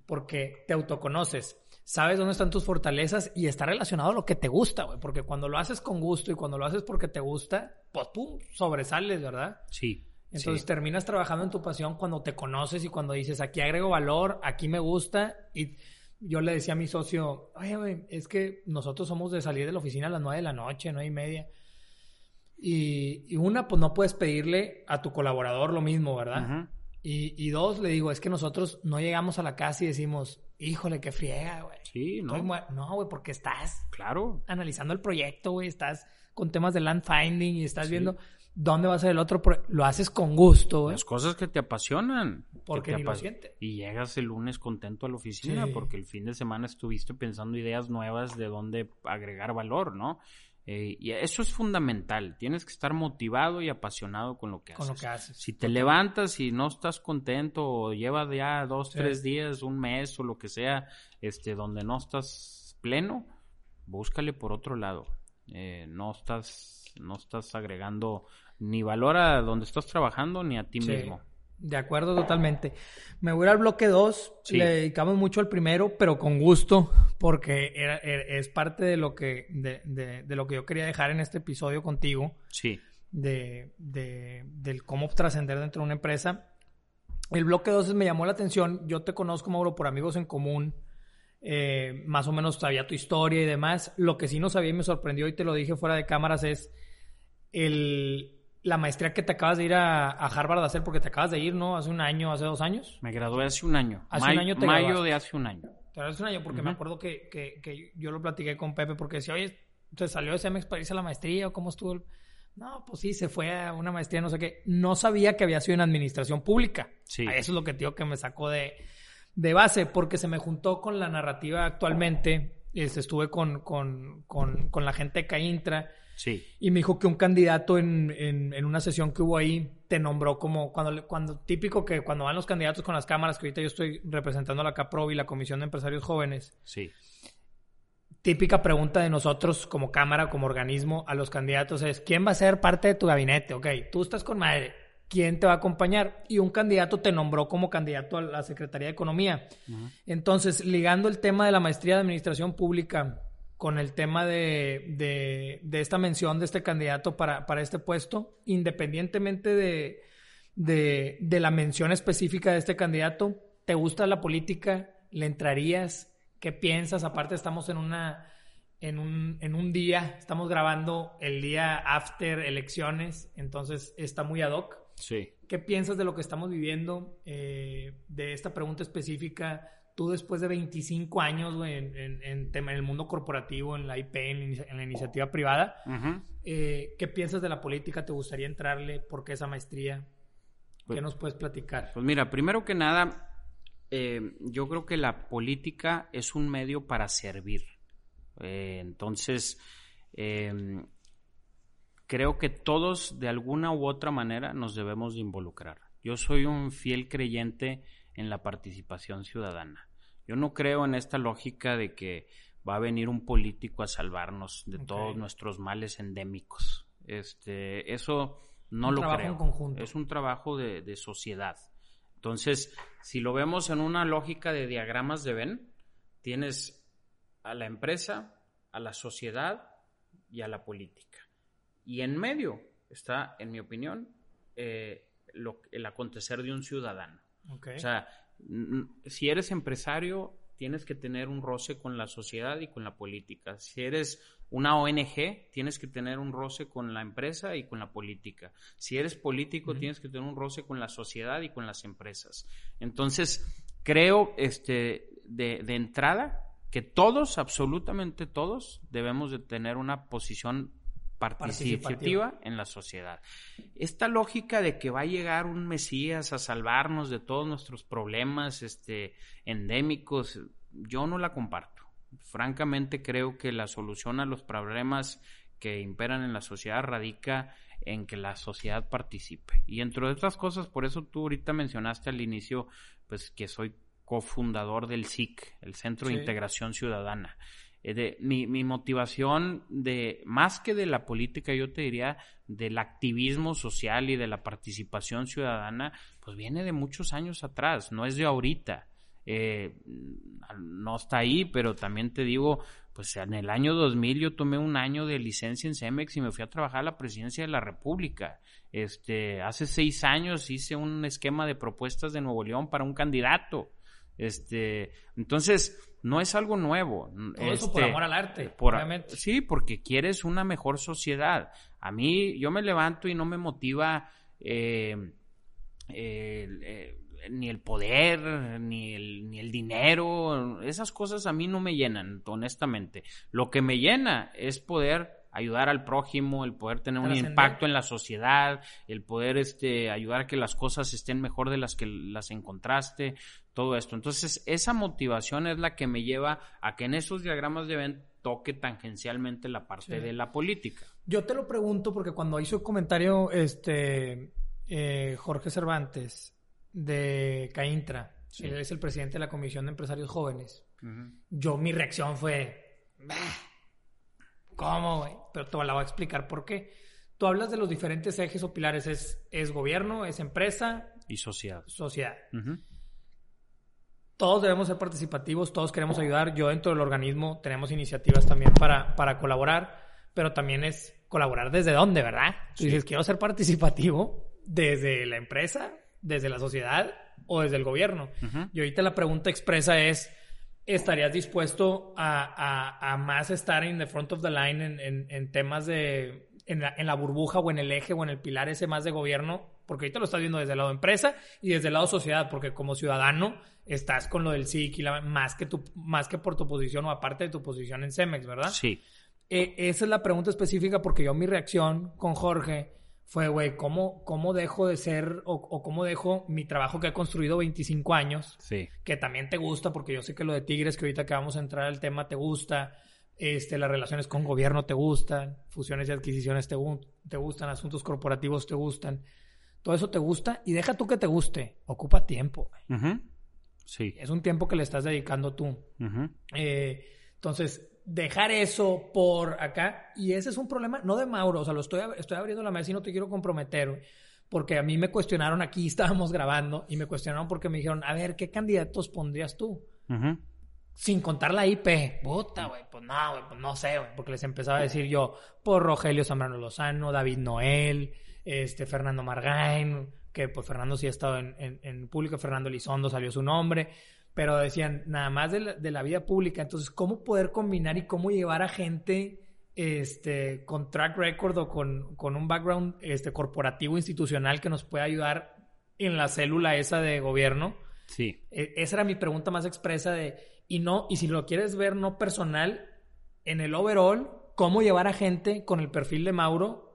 porque te autoconoces, sabes dónde están tus fortalezas y está relacionado a lo que te gusta, güey, porque cuando lo haces con gusto y cuando lo haces porque te gusta, pues pum, sobresales, ¿verdad? Sí. Entonces terminas trabajando en tu pasión cuando te conoces y cuando dices, aquí agrego valor, aquí me gusta y yo le decía a mi socio, oye, güey, es que nosotros somos de salir de la oficina a las nueve de la noche, nueve y media. Y, una, pues no puedes pedirle a tu colaborador lo mismo, ¿verdad? y, y, dos, le digo, es que nosotros no llegamos a la casa y decimos, híjole, qué friega, güey. Sí, ¿no? No, güey, porque estás claro. analizando el proyecto, güey, estás con temas de land finding y estás viendo dónde va a ser el otro. Lo haces con gusto, güey. Las cosas que te apasionan. Porque ni lo siente. Y llegas el lunes contento a la oficina porque el fin de semana estuviste pensando ideas nuevas de dónde agregar valor, ¿no? Eh, y eso es fundamental. Tienes que estar motivado y apasionado con lo que haces. Si te levantas y no estás contento o llevas ya dos, tres días, un mes o lo que sea, este, donde no estás pleno, búscale por otro lado. Eh, no estás, no estás agregando ni valor a donde estás trabajando ni a ti mismo. De acuerdo totalmente. Me voy al bloque 2. Le dedicamos mucho al primero, pero con gusto, porque era, es parte de lo que de, de, lo que yo quería dejar en este episodio contigo. Sí. De, del cómo trascender dentro de una empresa. El bloque 2 me llamó la atención. Yo te conozco, Mauro, por amigos en común. Eh, más o menos sabía tu historia y demás. Lo que sí no sabía y me sorprendió y te lo dije fuera de cámaras es el, la maestría que te acabas de ir a, Harvard a hacer, porque te acabas de ir, ¿no? Hace un año, hace dos años. Me gradué hace un año. Hace un año te Mayo de hace un año. Te hace un año, porque me acuerdo que, que, que, yo lo platiqué con Pepe, porque decía, oye, ¿te salió de CEMEX para irse a la maestría o cómo estuvo? No, pues sí, se fue a una maestría, no sé qué. No sabía que había sido en administración pública. Sí. Eso es lo que digo que me sacó de, de base, porque se me juntó con la narrativa actualmente este, estuve con, con, con, con la gente de Caintra. Sí. Y me dijo que un candidato en, en, en, una sesión que hubo ahí te nombró como cuando, cuando típico que cuando van los candidatos con las cámaras, que ahorita yo estoy representando a la CAPRO y la Comisión de Empresarios Jóvenes. Sí. Típica pregunta de nosotros como cámara, como organismo, a los candidatos es, ¿quién va a ser parte de tu gabinete? Ok, tú estás con madre, ¿quién te va a acompañar? Y un candidato te nombró como candidato a la Secretaría de Economía. Uh -huh. Entonces, ligando el tema de la maestría de Administración Pública con el tema de, de, de esta mención de este candidato para, para este puesto, independientemente de, de, de, la mención específica de este candidato, ¿te gusta la política? ¿Le entrarías? ¿Qué piensas? Aparte estamos en una... En un, en un día, estamos grabando el día after elecciones, entonces está muy ad hoc. Sí. ¿Qué piensas de lo que estamos viviendo? Eh, de esta pregunta específica, tú después de 25 años en, en, en, tema, en, el mundo corporativo, en la IP, en, la iniciativa privada, uh -huh. eh, ¿qué piensas de la política? ¿Te gustaría entrarle? ¿Por qué esa maestría? Pues, ¿Qué nos puedes platicar? Pues mira, primero que nada, eh, yo creo que la política es un medio para servir. Eh, entonces, eh, creo que todos de alguna u otra manera nos debemos de involucrar. Yo soy un fiel creyente en la participación ciudadana. Yo no creo en esta lógica de que va a venir un político a salvarnos de okay. todos nuestros males endémicos. Este, eso no un lo trabajo creo. En conjunto. Es un trabajo de, de, sociedad. Entonces, si lo vemos en una lógica de diagramas de Venn, tienes a la empresa, a la sociedad y a la política. Y en medio está, en mi opinión, eh, lo, el acontecer de un ciudadano. Okay. O sea, si eres empresario, tienes que tener un roce con la sociedad y con la política. Si eres una ONG, tienes que tener un roce con la empresa y con la política. Si eres político, uh -huh. tienes que tener un roce con la sociedad y con las empresas. Entonces, creo este, de, de entrada que todos, absolutamente todos, debemos de tener una posición participativa, participativa, en la sociedad. Esta lógica de que va a llegar un Mesías a salvarnos de todos nuestros problemas este, endémicos, yo no la comparto. Francamente creo que la solución a los problemas que imperan en la sociedad radica en que la sociedad participe. Y entre otras cosas, por eso tú ahorita mencionaste al inicio, pues que soy cofundador del SIC, el Centro sí. de Integración Ciudadana. Eh, de, mi, mi, motivación de más que de la política, yo te diría del activismo social y de la participación ciudadana, pues viene de muchos años atrás, no es de ahorita. Eh, no está ahí, pero también te digo, pues en el año 2000 yo tomé un año de licencia en Cemex y me fui a trabajar a la presidencia de la República. Este, hace seis años hice un esquema de propuestas de Nuevo León para un candidato. Este, entonces, no es algo nuevo. Todo este, eso por amor al arte, por, obviamente. Sí, porque quieres una mejor sociedad. A mí, yo me levanto y no me motiva eh, eh, eh, ni el poder, ni el, ni el dinero. Esas cosas a mí no me llenan, honestamente. Lo que me llena es poder ayudar al prójimo, el poder tener un impacto en la sociedad, el poder este, ayudar a que las cosas estén mejor de las que las encontraste, todo esto. Entonces, esa motivación es la que me lleva a que en esos diagramas de Venn toque tangencialmente la parte sí. de la política. Yo te lo pregunto porque cuando hizo el comentario este, eh, Jorge Cervantes de Caintra, sí. él es el presidente de la Comisión de Empresarios Jóvenes, uh -huh. yo mi reacción fue... Bah ¿Cómo, güey? Pero te la voy a explicar por qué. Tú hablas de los diferentes ejes o pilares. Es, es gobierno, es empresa. Y sociedad. Sociedad. Uh -huh. Todos debemos ser participativos, todos queremos ayudar. Yo dentro del organismo tenemos iniciativas también para, para colaborar, pero también es colaborar desde dónde, ¿verdad? Sí. Dices, quiero ser participativo desde la empresa, desde la sociedad o desde el gobierno. Uh -huh. Y ahorita la pregunta expresa es ¿Estarías dispuesto a, a, a, más estar en the front of the line en, en, en temas de, en la, en la, burbuja o en el eje o en el pilar ese más de gobierno? Porque ahorita lo estás viendo desde el lado empresa y desde el lado sociedad, porque como ciudadano estás con lo del SIC y la, más, que tu, más que por tu posición o aparte de tu posición en Cemex, ¿verdad? Sí. Eh, esa es la pregunta específica porque yo mi reacción con Jorge fue, güey, ¿cómo, ¿cómo dejo de ser o, o, cómo dejo mi trabajo que he construido 25 años? Sí. Que también te gusta, porque yo sé que lo de Tigres, que ahorita que vamos a entrar al tema, te gusta. Este, las relaciones con gobierno te gustan, fusiones y adquisiciones te, te gustan, asuntos corporativos te gustan. Todo eso te gusta y deja tú que te guste. Ocupa tiempo. Sí. Es un tiempo que le estás dedicando tú. eh, entonces, dejar eso por acá, y ese es un problema, no de Mauro, o sea, lo estoy, estoy abriendo la mesa y no te quiero comprometer, porque a mí me cuestionaron aquí, estábamos grabando, y me cuestionaron porque me dijeron, a ver, ¿qué candidatos pondrías tú? Sin contar la IP. Puta, güey, pues no, güey, pues no sé, güey, porque les empezaba a decir yo, por Rogelio Zambrano Lozano, David Noel, este, Fernando Margain, que pues Fernando sí ha estado en, en, en público, Fernando Elizondo salió su nombre, pero decían, nada más de la, de la, vida pública, entonces, ¿cómo poder combinar y cómo llevar a gente este, con track record o con, con un background este, corporativo, institucional que nos pueda ayudar en la célula esa de gobierno? Sí. E esa era mi pregunta más expresa de, y no, y si lo quieres ver no personal, en el overall, ¿cómo llevar a gente con el perfil de Mauro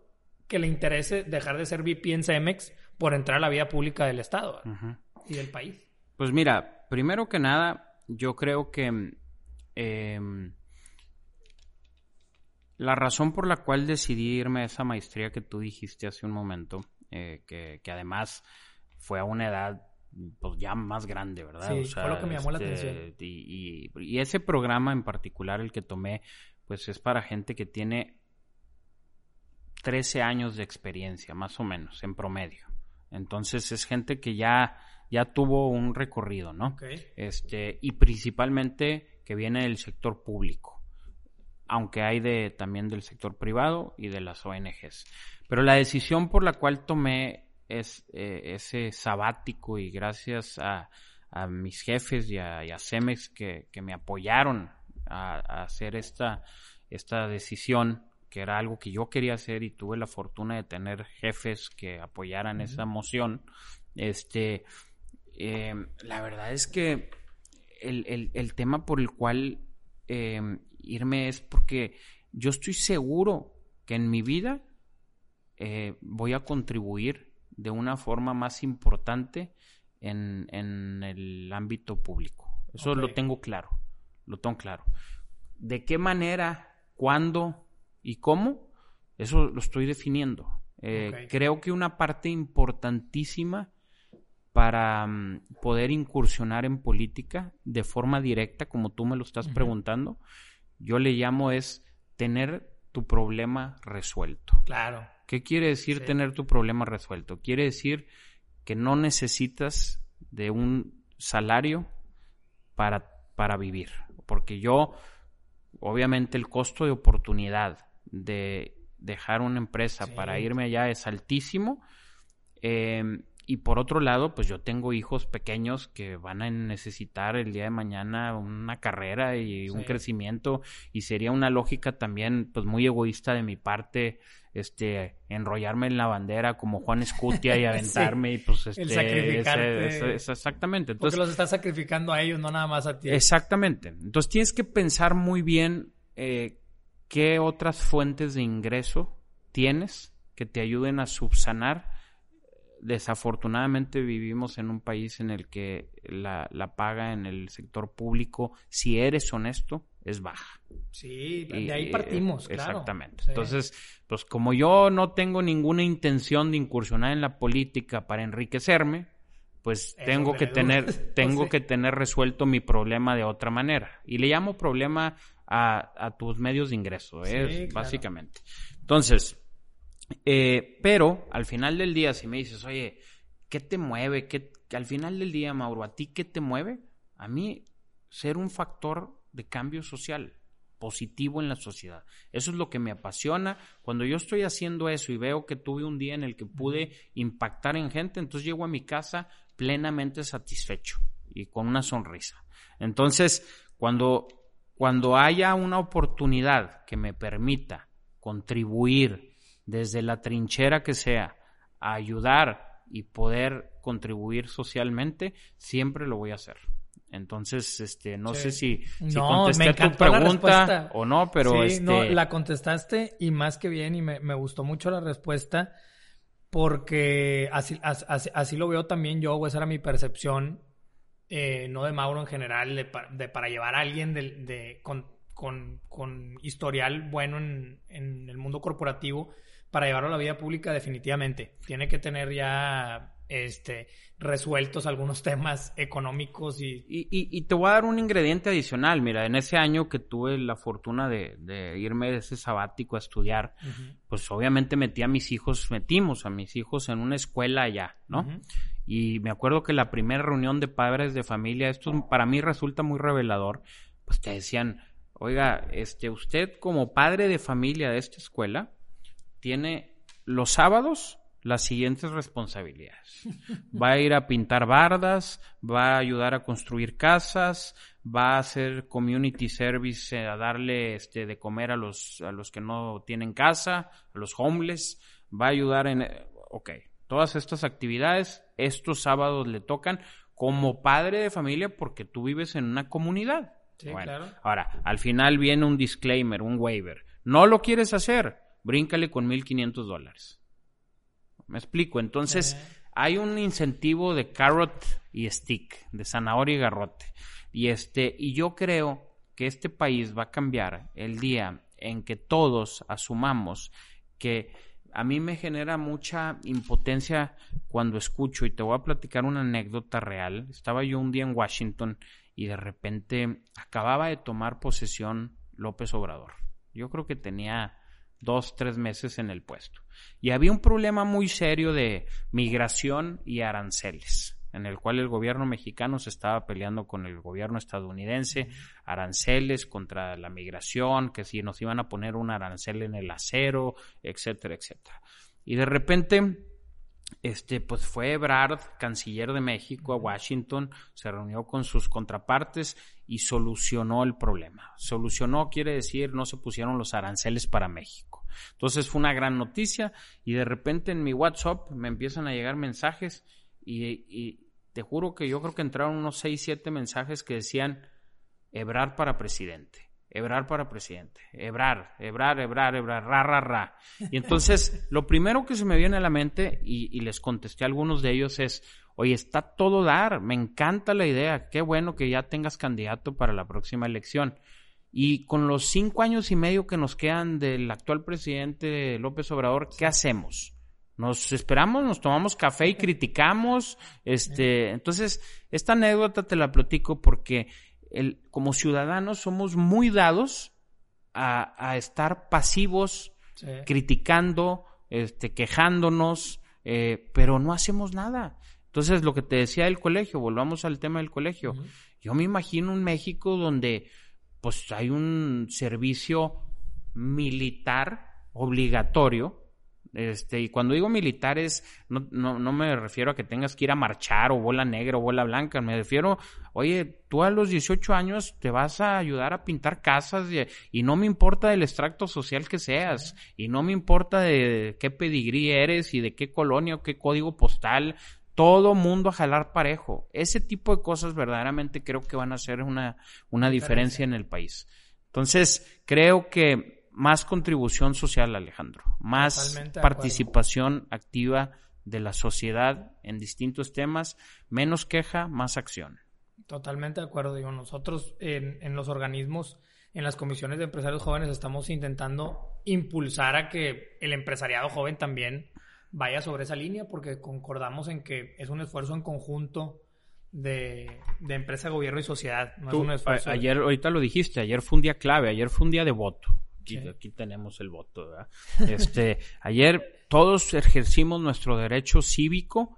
que le interese dejar de ser VP en Cemex por entrar a la vida pública del Estado uh -huh. y del país? Pues mira, primero que nada, yo creo que eh, la razón por la cual decidí irme a esa maestría que tú dijiste hace un momento, eh, que, que, además fue a una edad pues ya más grande, ¿verdad? Sí, o sea, fue lo que me llamó este, la atención. Y, y, y, ese programa en particular, el que tomé, pues es para gente que tiene 13 años de experiencia, más o menos, en promedio. Entonces es gente que ya ya tuvo un recorrido, ¿no? Okay. Este, y principalmente que viene del sector público, aunque hay de, también del sector privado y de las ONGs. Pero la decisión por la cual tomé es, eh, ese sabático y gracias a, a mis jefes y a, y a Cemex que, que, me apoyaron a, a hacer esta, esta decisión, que era algo que yo quería hacer y tuve la fortuna de tener jefes que apoyaran uh -huh. esa moción, este, eh, la verdad es que el, el, el, tema por el cual eh, irme es porque yo estoy seguro que en mi vida eh, voy a contribuir de una forma más importante en, en el ámbito público. Eso okay. lo tengo claro, lo tengo claro. ¿De qué manera, cuándo y cómo? Eso lo estoy definiendo. Okay. Creo que una parte importantísima para um, poder incursionar en política de forma directa, como tú me lo estás uh -huh. preguntando, yo le llamo es tener tu problema resuelto. Claro. ¿Qué quiere decir sí. tener tu problema resuelto? Quiere decir que no necesitas de un salario para, para vivir, porque yo, obviamente el costo de oportunidad de dejar una empresa sí. para irme allá es altísimo. Eh, y por otro lado, pues yo tengo hijos pequeños que van a necesitar el día de mañana una carrera y un crecimiento y sería una lógica también pues muy egoísta de mi parte este enrollarme en la bandera como Juan Escutia y aventarme sí. y pues este el sacrificarte. Ese, ese, exactamente entonces porque los estás sacrificando a ellos no nada más a ti exactamente entonces tienes que pensar muy bien eh, qué otras fuentes de ingreso tienes que te ayuden a subsanar desafortunadamente vivimos en un país en el que la, la, paga en el sector público, si eres honesto, es baja. Sí, de y, ahí partimos, eh, claro. Exactamente. Sí. Entonces, pues como yo no tengo ninguna intención de incursionar en la política para enriquecerme, pues Eso tengo que tener, tengo sí. que tener resuelto mi problema de otra manera. Y le llamo problema a, a tus medios de ingreso, ¿eh? Sí, básicamente. Claro. Entonces, eh, pero al final del día, si me dices, oye, ¿qué te mueve? ¿Qué, al final del día, Mauro, ¿a ti qué te mueve? A mí, ser un factor de cambio social positivo en la sociedad. Eso es lo que me apasiona. Cuando yo estoy haciendo eso y veo que tuve un día en el que pude impactar en gente, entonces llego a mi casa plenamente satisfecho y con una sonrisa. Entonces, cuando, cuando haya una oportunidad que me permita contribuir desde la trinchera que sea, a ayudar y poder contribuir socialmente, siempre lo voy a hacer. Entonces, este, no sí. sé si, si no, contesté tu pregunta o no, pero sí, este... no, la contestaste y más que bien y me, me, gustó mucho la respuesta porque así, así, lo veo también yo, esa era mi percepción, eh, no de Mauro en general, de, para llevar a alguien de, con, historial bueno en, en, el mundo corporativo, para llevarlo a la vida pública definitivamente. Tiene que tener ya este, resueltos algunos temas económicos y... Y, te voy a dar un ingrediente adicional. Mira, en ese año que tuve la fortuna de, irme de ese sabático a estudiar, pues obviamente metí a mis hijos, metimos a mis hijos en una escuela allá, ¿no? Y me acuerdo que la primera reunión de padres de familia, esto para mí resulta muy revelador, pues te decían, oiga, este, usted como padre de familia de esta escuela, tiene los sábados las siguientes responsabilidades. Va a ir a pintar bardas, va a ayudar a construir casas, va a hacer community service, eh, a darle este, de comer a los, a los que no tienen casa, a los homeless, va a ayudar en... Eh, ok, todas estas actividades, estos sábados le tocan como padre de familia porque tú vives en una comunidad. Sí, claro. Ahora, al final viene un disclaimer, un waiver. No lo quieres hacer, bríncale con 1.500 dólares. Me explico. Entonces, hay un incentivo de carrot y stick, de zanahoria y garrote. Y este, y yo creo que este país va a cambiar el día en que todos asumamos que a mí me genera mucha impotencia cuando escucho, y te voy a platicar una anécdota real. Estaba yo un día en Washington y de repente acababa de tomar posesión López Obrador. Yo creo que tenía dos, tres meses en el puesto. Y había un problema muy serio de migración y aranceles, en el cual el gobierno mexicano se estaba peleando con el gobierno estadounidense, aranceles contra la migración, que si nos iban a poner un arancel en el acero, etcétera, etcétera. Y de repente este, pues fue Ebrard, canciller de México, a Washington, se reunió con sus contrapartes y solucionó el problema. Solucionó quiere decir no se pusieron los aranceles para México. Entonces fue una gran noticia y de repente en mi WhatsApp me empiezan a llegar mensajes y, te juro que yo creo que entraron unos 6, 7 mensajes que decían Ebrard para presidente. Ebrar para presidente. Ebrar, ebrar, ebrar, ebrar, ra, ra, ra. Y entonces, lo primero que se me viene a la mente, y, les contesté a algunos de ellos, es, oye, está todo dar, me encanta la idea, qué bueno que ya tengas candidato para la próxima elección. Y con los cinco años y medio que nos quedan del actual presidente López Obrador, ¿qué hacemos? Nos esperamos, nos tomamos café y criticamos. Este, entonces, esta anécdota te la platico porque el, como ciudadanos somos muy dados a, estar pasivos, criticando, este, quejándonos, eh, pero no hacemos nada. Entonces, lo que te decía del colegio, volvamos al tema del colegio. Yo me imagino un México donde pues hay un servicio militar obligatorio este, y cuando digo militares, no, no, no, me refiero a que tengas que ir a marchar o bola negra o bola blanca, me refiero, oye, tú a los 18 años te vas a ayudar a pintar casas y, no me importa del extracto social que seas, y no me importa de qué pedigrí eres y de qué colonia o qué código postal, todo mundo a jalar parejo. Ese tipo de cosas verdaderamente creo que van a hacer una, una diferencia en el país. Entonces, creo que más contribución social, Alejandro, más participación activa de la sociedad en distintos temas, menos queja, más acción. Totalmente de acuerdo, digo, nosotros en, en los organismos, en las comisiones de empresarios jóvenes estamos intentando impulsar a que el empresariado joven también vaya sobre esa línea porque concordamos en que es un esfuerzo en conjunto de, empresa, gobierno y sociedad. No es un esfuerzo ayer, ahorita lo dijiste, ayer fue un día clave, ayer fue un día de voto aquí, tenemos el voto, ¿verdad? Este, ayer todos ejercimos nuestro derecho cívico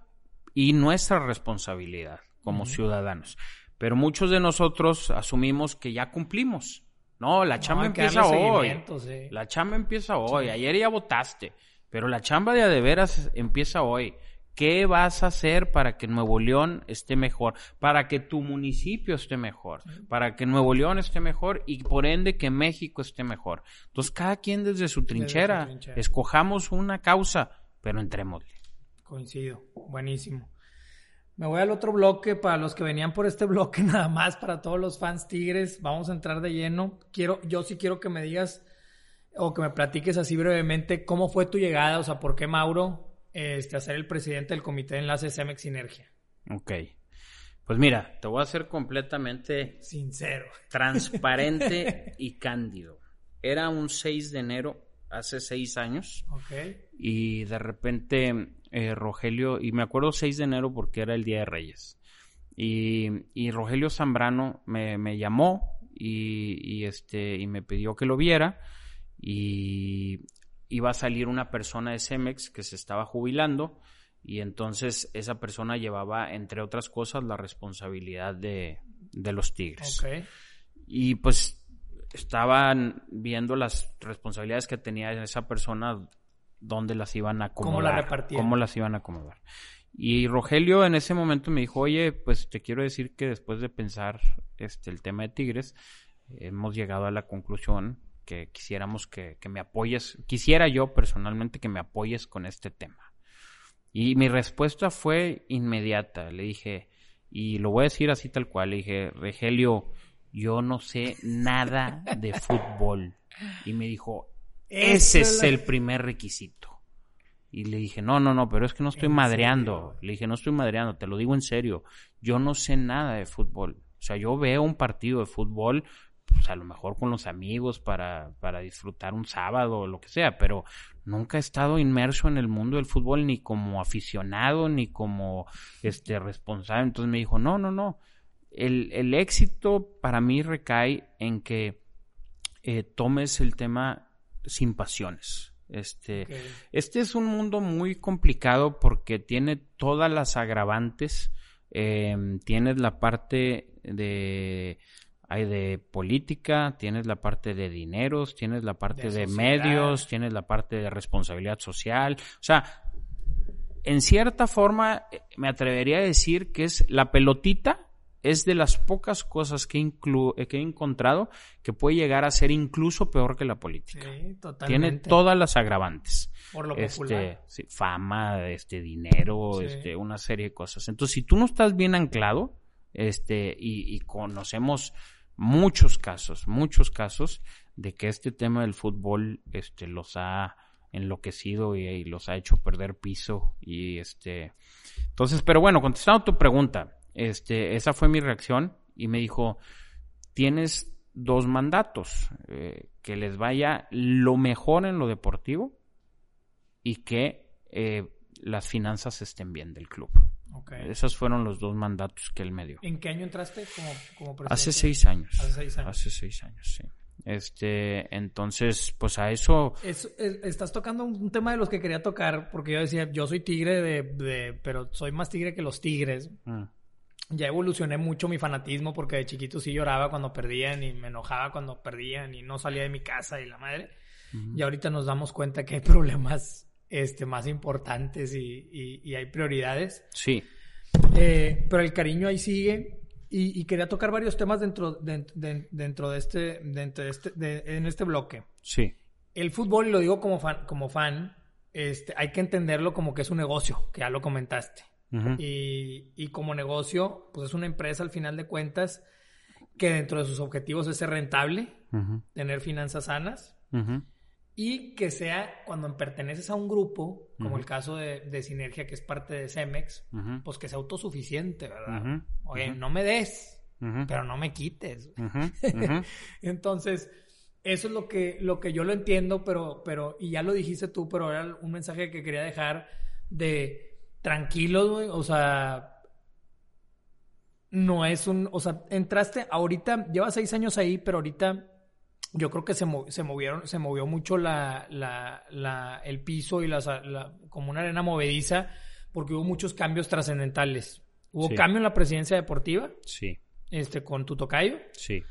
y nuestra responsabilidad como ciudadanos. Pero muchos de nosotros asumimos que ya cumplimos. No, la chamba empieza hoy. La chamba empieza hoy. Ayer ya votaste. Pero la chamba de a de veras empieza hoy. ¿Qué vas a hacer para que Nuevo León esté mejor? Para que tu municipio esté mejor, para que Nuevo León esté mejor y por ende que México esté mejor. Entonces, cada quien desde su trinchera, escojamos una causa, pero entrémosle. Coincido, buenísimo. Me voy al otro bloque para los que venían por este bloque nada más, para todos los fans Tigres. Vamos a entrar de lleno. Quiero, yo sí quiero que me digas o que me platiques así brevemente cómo fue tu llegada, o sea, por qué Mauro este, a ser el presidente del comité de enlace Cemex Sinergia. Ok. Pues mira, te voy a ser completamente sincero, transparente y cándido. Era un 6 de enero, hace seis años. Ok. Y de repente eh, Rogelio, y me acuerdo 6 de enero porque era el Día de Reyes. Y, Rogelio Zambrano me, me llamó y, este, y me pidió que lo viera. Y iba a salir una persona de Cemex que se estaba jubilando. Y entonces esa persona llevaba, entre otras cosas, la responsabilidad de, de los Tigres. Y pues estaban viendo las responsabilidades que tenía esa persona, dónde las iban a acomodar. ¿Cómo las repartían? Cómo las iban a acomodar. Y Rogelio en ese momento me dijo, oye, pues te quiero decir que después de pensar este, el tema de Tigres, hemos llegado a la conclusión que quisiéramos que, que, me apoyes, quisiera yo personalmente que me apoyes con este tema. Y mi respuesta fue inmediata, le dije, y lo voy a decir así tal cual, le dije, Rogelio, yo no sé nada de fútbol. Y me dijo, ese es el primer requisito. Y le dije, no, no, no, pero es que no estoy madreando. Le dije, no estoy madreando, te lo digo en serio. Yo no sé nada de fútbol. O sea, yo veo un partido de fútbol, pues a lo mejor con los amigos para, para disfrutar un sábado o lo que sea, pero nunca he estado inmerso en el mundo del fútbol ni como aficionado ni como este responsable. Entonces me dijo, no, no, no. El, el éxito para mí recae en que eh, tomes el tema sin pasiones. Este, este es un mundo muy complicado porque tiene todas las agravantes. Em, tienes la parte de hay de política, tienes la parte de dineros, tienes la parte de, medios, tienes la parte de responsabilidad social. O sea, en cierta forma eh, me atrevería a decir que es la pelotita es de las pocas cosas que, eh, que he encontrado que puede llegar a ser incluso peor que la política. Sí. Tiene todas las agravantes. Por lo este, popular. fama, este, dinero, este, una serie de cosas. Entonces, si tú no estás bien anclado, este, y, y conocemos muchos casos, muchos casos de que este tema del fútbol, este, los ha enloquecido y, los ha hecho perder piso y este, entonces, pero bueno, contestando tu pregunta, este, esa fue mi reacción y me dijo, tienes dos mandatos, eh, que les vaya lo mejor en lo deportivo y que eh, las finanzas estén bien del club. Esos fueron los dos mandatos que él me dio. ¿En qué año entraste como, presidente? Hace seis años. Hace seis años. Hace seis años, sí. Este, entonces, pues a eso. estás tocando un tema de los que quería tocar, porque yo decía, yo soy tigre de, pero soy más tigre que los tigres. Mm ya evolucioné mucho mi fanatismo porque de chiquito sí lloraba cuando perdían y me enojaba cuando perdían y no salía de mi casa y la madre. Y ahorita nos damos cuenta que hay problemas este, más importantes y, y, hay prioridades. Sí. Eh, pero el cariño ahí sigue y, quería tocar varios temas dentro de, dentro de este, dentro de este en este bloque. Sí. El fútbol, y lo digo como fan, como fan este, hay que entenderlo como que es un negocio, que ya lo comentaste y, como negocio, pues es una empresa al final de cuentas que dentro de sus objetivos es ser rentable, tener finanzas sanas y que sea cuando perteneces a un grupo, como el caso de, Sinergia, que es parte de Cemex, pues que sea autosuficiente, ¿verdad? Oye, no me des, pero no me quites. Entonces, eso es lo que, lo que yo lo entiendo, pero, pero, y ya lo dijiste tú, pero era un mensaje que quería dejar de tranquilos, güey. O sea, no es un, o sea, entraste ahorita, llevas seis años ahí, pero ahorita yo creo que se, se movieron, se movió mucho la, la, la, el piso y la, como una arena movediza porque hubo muchos cambios trascendentales. Hubo cambio en la presidencia deportiva. Sí. Este, con tu tocayo. Sí.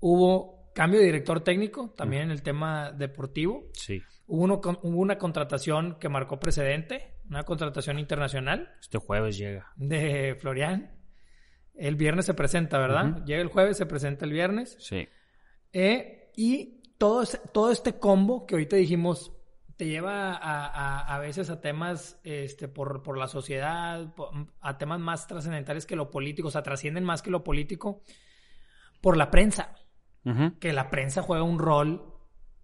Hubo cambio de director técnico también en el tema deportivo. Sí. Hubo, uno, hubo una contratación que marcó precedente una contratación internacional. Este jueves llega. De Florian. El viernes se presenta, ¿verdad? Llega el jueves, se presenta el viernes. Sí. Eh, y todo, todo este combo que ahorita dijimos te lleva a, veces a temas este, por, por la sociedad, a temas más trascendentales que lo político, o sea, trascienden más que lo político por la prensa. Que la prensa juega un rol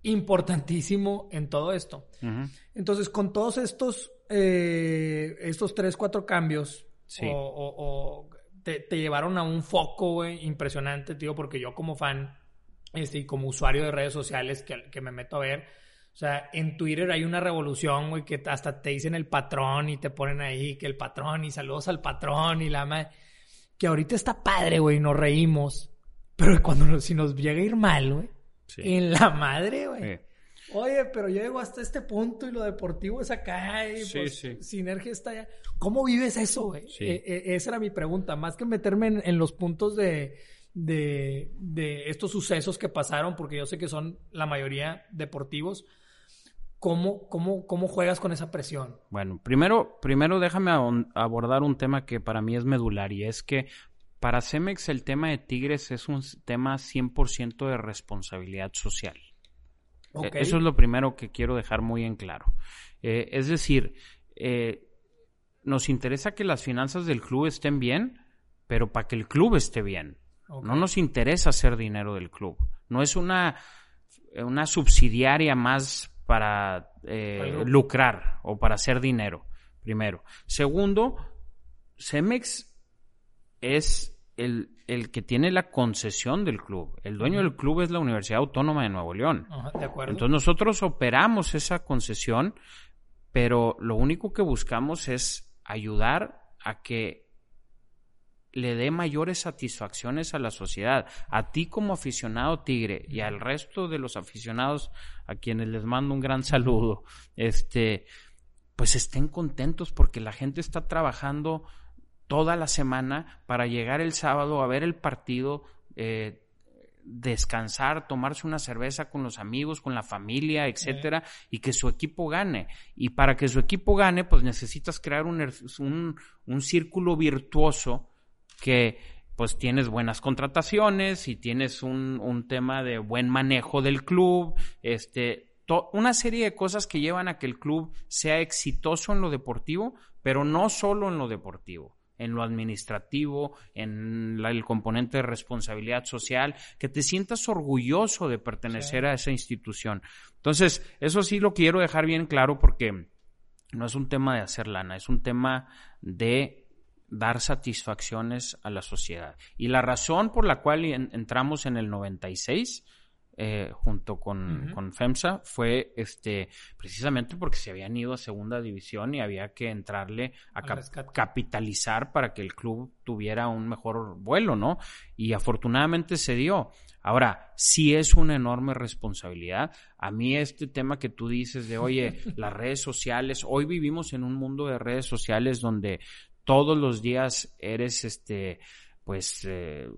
importantísimo en todo esto. Entonces, con todos estos, eh, estos tres, cuatro cambios, o, te, llevaron a un foco, impresionante, tío, porque yo como fan este, y como usuario de redes sociales que, que me meto a ver, o sea, en Twitter hay una revolución, güey, que hasta te dicen el patrón y te ponen ahí que el patrón y saludos al patrón y la madre. Que ahorita está padre, güey, nos reímos. Pero cuando si nos llega a ir mal, güey, en la madre, güey. Oye, pero yo llego hasta este punto y lo deportivo es acá y pues, Sinergia está allá. ¿Cómo vives eso, güey? E, e, esa era mi pregunta. Más que meterme en, los puntos de, de, de, estos sucesos que pasaron, porque yo sé que son la mayoría deportivos. ¿Cómo, cómo, cómo juegas con esa presión? Bueno, primero, primero déjame abordar un tema que para mí es medular y es que para Cemex el tema de Tigres es un tema 100% de responsabilidad social. E, eso es lo primero que quiero dejar muy en claro. Eh, es decir, eh, nos interesa que las finanzas del club estén bien, pero para que el club esté bien. No nos interesa hacer dinero del club. No es una, una subsidiaria más para eh, lucrar o para hacer dinero, primero. Segundo, Cemex es el, el, que tiene la concesión del club. El dueño del club es la Universidad Autónoma de Nuevo León. de acuerdo. Entonces nosotros operamos esa concesión, pero lo único que buscamos es ayudar a que le dé mayores satisfacciones a la sociedad, a ti como aficionado tigre y al resto de los aficionados a quienes les mando un gran saludo, este, pues estén contentos porque la gente está trabajando toda la semana para llegar el sábado a ver el partido, eh, descansar, tomarse una cerveza con los amigos, con la familia, etcétera, y que su equipo gane. Y para que su equipo gane, pues necesitas crear un, un, un círculo virtuoso que pues tienes buenas contrataciones y tienes un, un tema de buen manejo del club, este, una serie de cosas que llevan a que el club sea exitoso en lo deportivo, pero no solo en lo deportivo en lo administrativo, en el componente de responsabilidad social, que te sientas orgulloso de pertenecer a esa institución. Entonces, eso sí lo quiero dejar bien claro porque no es un tema de hacer lana, es un tema de dar satisfacciones a la sociedad. Y la razón por la cual entramos en el 96 eh, junto con, FEMSA fue este precisamente porque se habían ido a segunda división y había que entrarle a capitalizar para que el club tuviera un mejor vuelo, ¿no? Y afortunadamente se dio. Ahora, sí es una enorme responsabilidad. A mí este tema que tú dices de, oye, las redes sociales, hoy vivimos en un mundo de redes sociales donde todos los días eres, este, pues, eh,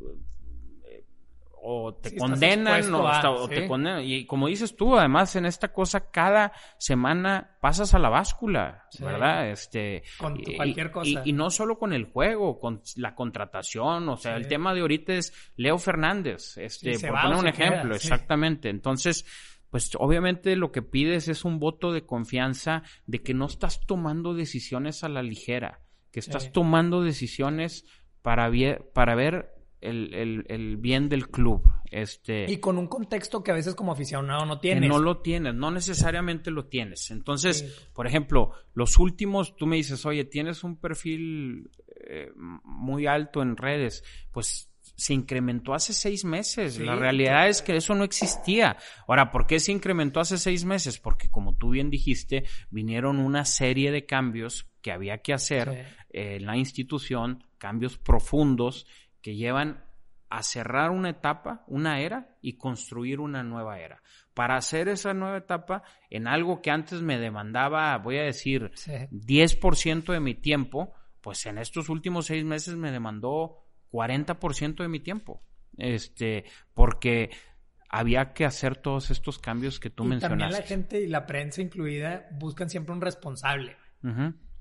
o te condenan o, te condenan. Y como dices tú, además en esta cosa cada semana pasas a la báscula, ¿verdad? Este, con cualquier cosa. Y, no solo con el juego, con la contratación, o sea, el tema de ahorita es Leo Fernández, este, por poner un ejemplo, exactamente. Entonces, pues obviamente lo que pides es un voto de confianza de que no estás tomando decisiones a la ligera, que estás tomando decisiones para, para ver el, el, bien del club. Este, y con un contexto que a veces como aficionado no tienes. no lo tienes, no necesariamente lo tienes. Entonces, por ejemplo, los últimos, tú me dices, oye, tienes un perfil eh, muy alto en redes, pues se incrementó hace seis meses. la realidad es que eso no existía. Ahora, ¿por qué se incrementó hace seis meses? Porque como tú bien dijiste, vinieron una serie de cambios que había que hacer en la institución, cambios profundos que llevan a cerrar una etapa, una era y construir una nueva era. Para hacer esa nueva etapa en algo que antes me demandaba, voy a decir, 10% de mi tiempo, pues en estos últimos seis meses me demandó 40% de mi tiempo. Este, porque había que hacer todos estos cambios que tú y mencionaste. También la gente y la prensa incluida buscan siempre un responsable.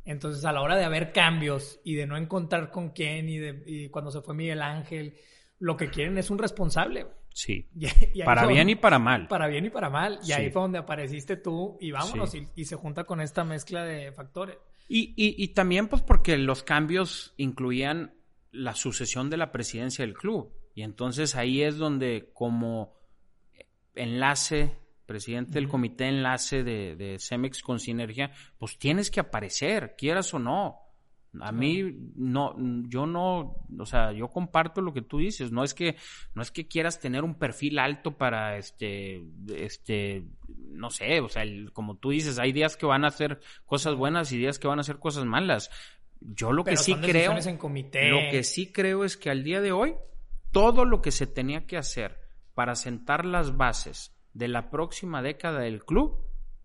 Entonces, a la hora de haber cambios y de no encontrar con quién y, de, cuando se fue Miguel Ángel, lo que quieren es un responsable. Sí. para bien y para mal. Para bien y para mal. Y ahí fue donde apareciste tú y vámonos. Y, se junta con esta mezcla de factores. Y, y, también pues porque los cambios incluían la sucesión de la presidencia del club. Y entonces ahí es donde como enlace presidente del comité enlace de, de Cemex con Sinergia, pues tienes que aparecer, quieras o no. A mí no, yo no, o sea, yo comparto lo que tú dices. No es que, no es que quieras tener un perfil alto para, este, este, no sé, o sea, como tú dices, hay días que van a hacer cosas buenas y días que van a hacer cosas malas. Yo lo que sí creo, en comité. lo que sí creo es que al día de hoy todo lo que se tenía que hacer para sentar las bases de la próxima década del club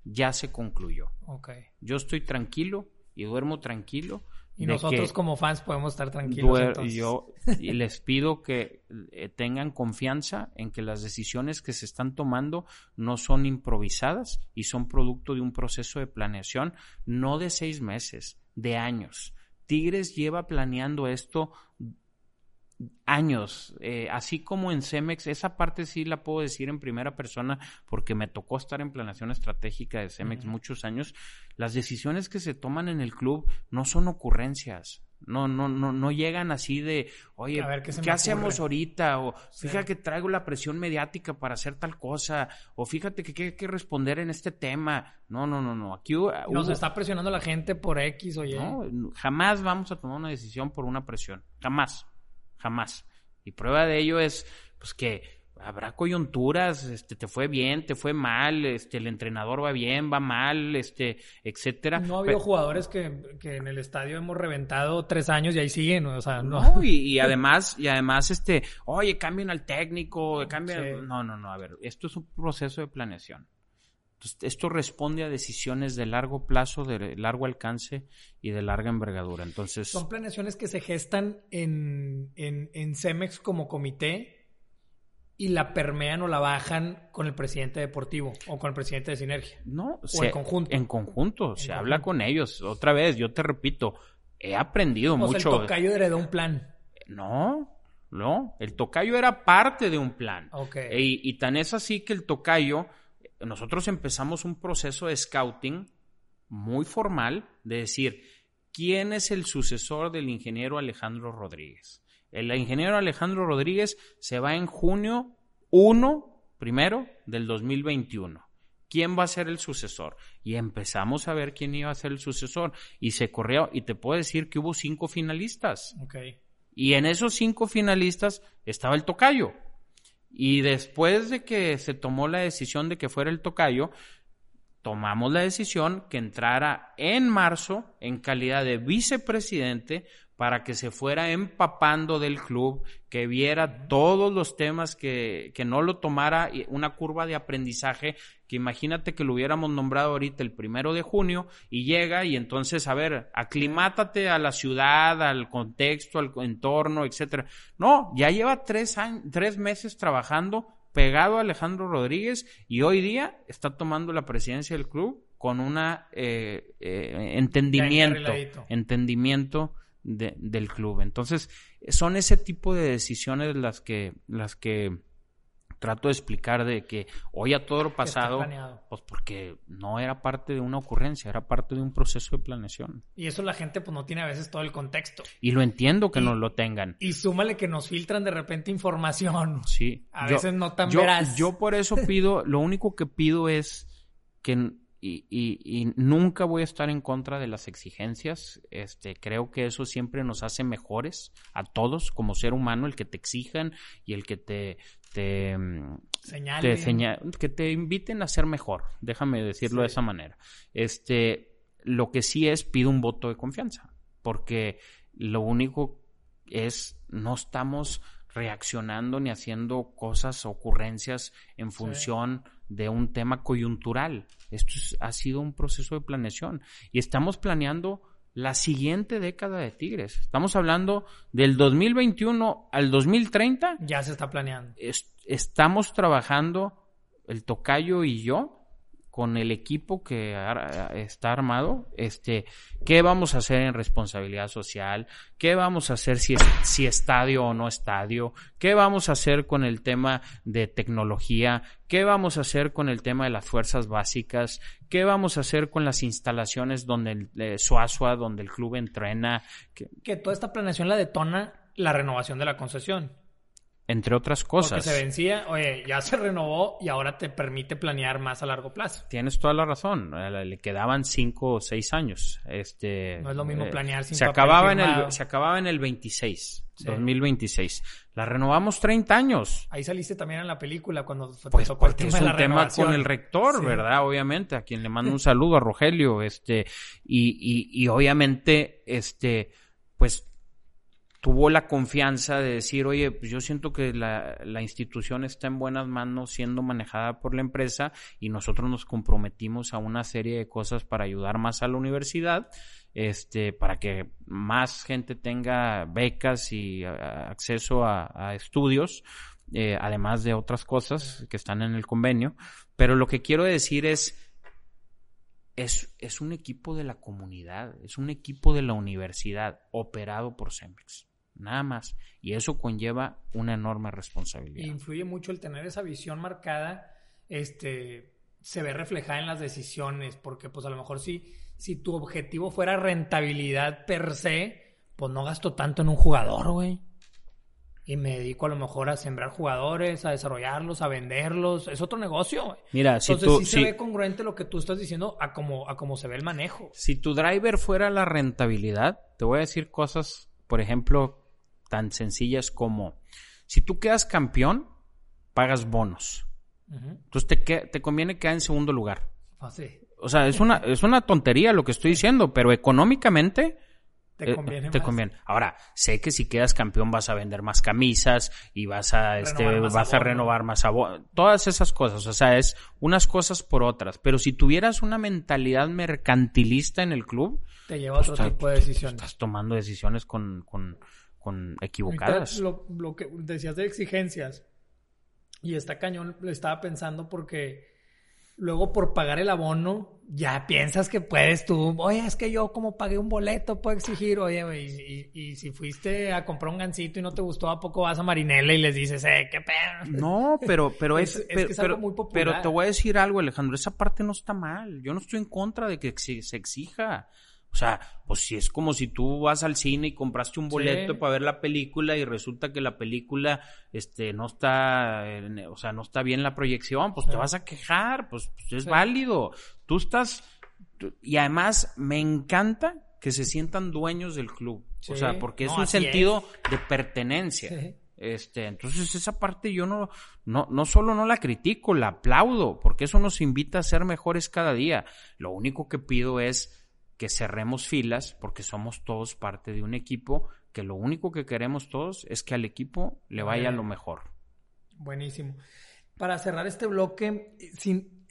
ya se concluyó. Okay. Yo estoy tranquilo y duermo tranquilo y nosotros como fans podemos estar tranquilos. Yo y les pido que eh, tengan confianza en que las decisiones que se están tomando no son improvisadas y son producto de un proceso de planeación, no de seis meses, de años. Tigres lleva planeando esto años, eh, así como en Cemex, esa parte sí la puedo decir en primera persona porque me tocó estar en planeación estratégica de Cemex muchos años. Las decisiones que se toman en el club no son ocurrencias. No, no, no, no llegan así de, oye, ¿qué, hacemos ahorita? O fíjate que traigo la presión mediática para hacer tal cosa. O fíjate que hay que responder en este tema. No, no, no, no. Aquí nos está presionando la gente por X o Y. No, jamás vamos a tomar una decisión por una presión. Jamás jamás. Y prueba de ello es pues que habrá coyunturas, este, te fue bien, te fue mal, este, el entrenador va bien, va mal, este, etcétera. No ha habido jugadores que, que, en el estadio hemos reventado tres años y ahí siguen, o sea, no. y, además, y además, este, oye, cambien al técnico, cambien, no, no, no, a ver, esto es un proceso de planeación esto responde a decisiones de largo plazo, de largo alcance y de larga envergadura. Entonces, son planeaciones que se gestan en, en, Cemex como comité y la permean o la bajan con el presidente deportivo o con el presidente de Sinergia. No, o en conjunto. En conjunto, se habla con ellos. Otra vez, yo te repito, he aprendido mucho. el tocayo heredó un plan. No, no, el tocayo era parte de un plan. Okay. y tan es así que el tocayo nosotros empezamos un proceso de scouting muy formal de decir, ¿quién es el sucesor del ingeniero Alejandro Rodríguez? El ingeniero Alejandro Rodríguez se va en junio 1, primero, del 2021. ¿Quién va a ser el sucesor? Y empezamos a ver quién iba a ser el sucesor. Y se corrió, y te puedo decir que hubo cinco finalistas. Y en esos cinco finalistas estaba el tocayo. Y después de que se tomó la decisión de que fuera el tocayo, tomamos la decisión que entrara en marzo en calidad de vicepresidente para que se fuera empapando del club, que viera todos los temas, que, que no lo tomara una curva de aprendizaje, que imagínate que lo hubiéramos nombrado ahorita el primero de junio y llega y entonces, a ver, aclimátate a la ciudad, al contexto, al entorno, etcétera. No, ya lleva tres, años, tres meses trabajando pegado a Alejandro Rodríguez y hoy día está tomando la presidencia del club con una eh, eh, entendimiento, entendimiento del club. Entonces, son ese tipo de decisiones las que, las que trato de explicar de que hoy a todo lo pasado, pues porque no era parte de una ocurrencia, era parte de un proceso de planeación. Y eso la gente pues no tiene a veces todo el contexto. Y lo entiendo que no lo tengan. Y súmale que nos filtran de repente información. Sí. A veces no tan yo, veraz. Yo por eso pido, lo único que pido es que y, y, nunca voy a estar en contra de las exigencias. Este, creo que eso siempre nos hace mejores a todos como ser humano, el que te exijan y el que te, te, que te inviten a ser mejor. Déjame decirlo de esa manera. Este, lo que sí es pido un voto de confianza, porque lo único es no estamos reaccionando ni haciendo cosas, ocurrencias en función de un tema coyuntural. Esto ha sido un proceso de planeación y estamos planeando la siguiente década de Tigres. Estamos hablando del 2021 al 2030. Ya se está planeando. estamos trabajando el tocayo y yo con el equipo que está armado, este, qué vamos a hacer en responsabilidad social, qué vamos a hacer si, si estadio o no estadio, qué vamos a hacer con el tema de tecnología, qué vamos a hacer con el tema de las fuerzas básicas, qué vamos a hacer con las instalaciones donde el eh, Suazua, donde el club entrena. Que toda esta planeación la detona la renovación de la concesión. Entre otras Porque cosas. se vencía, oye, ya se renovó y ahora te permite planear más a largo plazo. Tienes toda la razón. Eh, Le quedaban cinco o seis años. Este, No es lo mismo planear sin se acababa en el Se acababa en el 26, Sí. 2026. La renovamos 30 años. Ahí saliste también en la película cuando te Pues el porque es tema de un la tema con el rector, Sí. ¿verdad? Obviamente, a quien le mando un saludo a Rogelio, este, y, y, y obviamente, este, pues tuvo la confianza de decir, oye, pues yo siento que la, la institución está en buenas manos siendo manejada por la empresa y nosotros nos comprometimos a una serie de cosas para ayudar más a la universidad, este, para que más gente tenga becas y acceso a, a estudios, eh, además de otras cosas que están en el convenio. Pero lo que quiero decir es, es, es un equipo de la comunidad, es un equipo de la universidad operado por Cemex, nada más. Y eso conlleva una enorme responsabilidad. influye mucho el tener esa visión marcada, este, se ve reflejada en las decisiones, porque pues a lo mejor si, si tu objetivo fuera rentabilidad per se, pues no gasto tanto en un jugador, güey. Y me dedico a lo mejor a sembrar jugadores, a desarrollarlos, a venderlos. Es otro negocio, güey. Mira, si Entonces tú, sí si, se ve congruente lo que tú estás diciendo a cómo, a cómo se ve el manejo. si tu driver fuera la rentabilidad, te voy a decir cosas, por ejemplo, tan sencillas como, si tú quedas campeón, pagas bonos. Entonces te, te conviene quedar en segundo lugar. Así. O sea, es una, es una tontería lo que estoy diciendo, pero económicamente Te eh, conviene te más. conviene. Ahora, sé que si quedas campeón vas a vender más camisas y vas a, este, Renovar más vas a renovar más. Todas esas cosas. O sea, es unas cosas por otras. Pero si tuvieras una mentalidad mercantilista en el club, Te lleva a otro pues, tipo de pues, decisiones. estás tomando decisiones con, con, con equivocadas. Lo, lo que decías de exigencias. Y está cañón, lo estaba pensando porque luego por pagar el abono, ya piensas que puedes tú, oye, es que yo como pagué un boleto puedo exigir, oye, y, y- y si fuiste a comprar un gancito y no te gustó, ¿a poco vas a Marinela y les dices, eh, qué pedo? No, pero, pero Es- es, es que pero, es algo muy popular. pero te voy a decir algo, Alejandro, esa parte no está mal. Yo no estoy en contra de que se exija. O sea, pues si es como si tú vas al cine y compraste un boleto Sí. para ver la película y resulta que la película, este, no está, en- o sea, no está bien la proyección, pues te vas a quejar, pues, pues, es Sí. válido. Tú estás, tú- y además me encanta que se sientan dueños del club. O sea, porque es No, un sentido de pertenencia. Este, entonces esa parte yo no, no, no solo no la critico, la aplaudo, porque eso nos invita a ser mejores cada día. Lo único que pido es que cerremos filas, porque somos todos parte de un equipo, que lo único que queremos todos es que al equipo le vaya lo mejor. Buenísimo. Para cerrar este bloque, sin,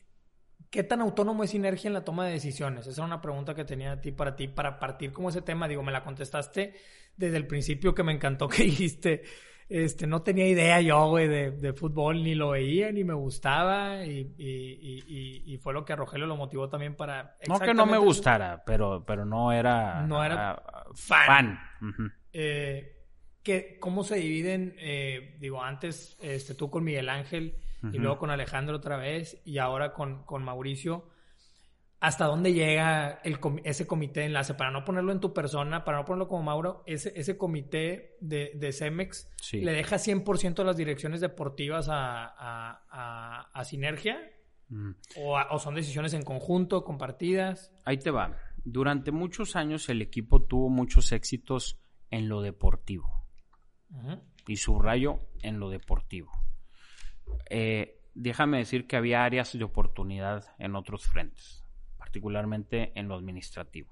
¿qué tan autónomo es Sinergia en la toma de decisiones? Esa era una pregunta que tenía a ti para ti, para partir como ese tema. Digo, me la contestaste desde el principio que me encantó que dijiste, este, no tenía idea yo, güey, de, de fútbol, ni lo veía, ni me gustaba, y, y- y- y- fue lo que a Rogelio lo motivó también para... No que no me gustara, pero, pero no era, No era ah, fan. Eh, que, cómo se dividen, eh, digo, antes este, tú con Miguel Ángel y luego con Alejandro otra vez y ahora con, con Mauricio, ¿hasta dónde llega el, ese comité de enlace? Para no ponerlo en tu persona, para no ponerlo como Mauro, ese, ese comité de, de Cemex Sí. le deja 100% las direcciones deportivas a, a, a- a Sinergia Mm. o, son decisiones en conjunto, compartidas. Ahí te va. Durante muchos años el equipo tuvo muchos éxitos en lo deportivo. Ujú. y subrayo en lo deportivo. Eh, déjame decir que había áreas de oportunidad en otros frentes, particularmente en lo administrativo.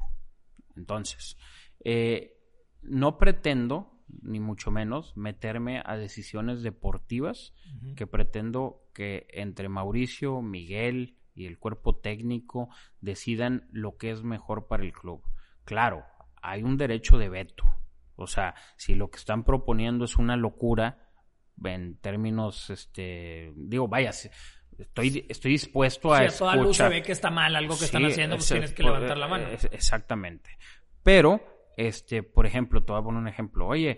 Entonces, eh, no pretendo, ni mucho menos, meterme a decisiones deportivas que pretendo que entre Mauricio, Miguel y el cuerpo técnico decidan lo que es mejor para el club. Claro, hay un derecho de veto. O sea, si lo que están proponiendo es una locura en términos, este, digo, vaya, estoy, estoy dispuesto a Si a toda luz se ve que está mal algo que están haciendo, pues es- tienes que levantar la mano. es- exactamente. Pero, este, por ejemplo, te voy a poner un ejemplo. Oye,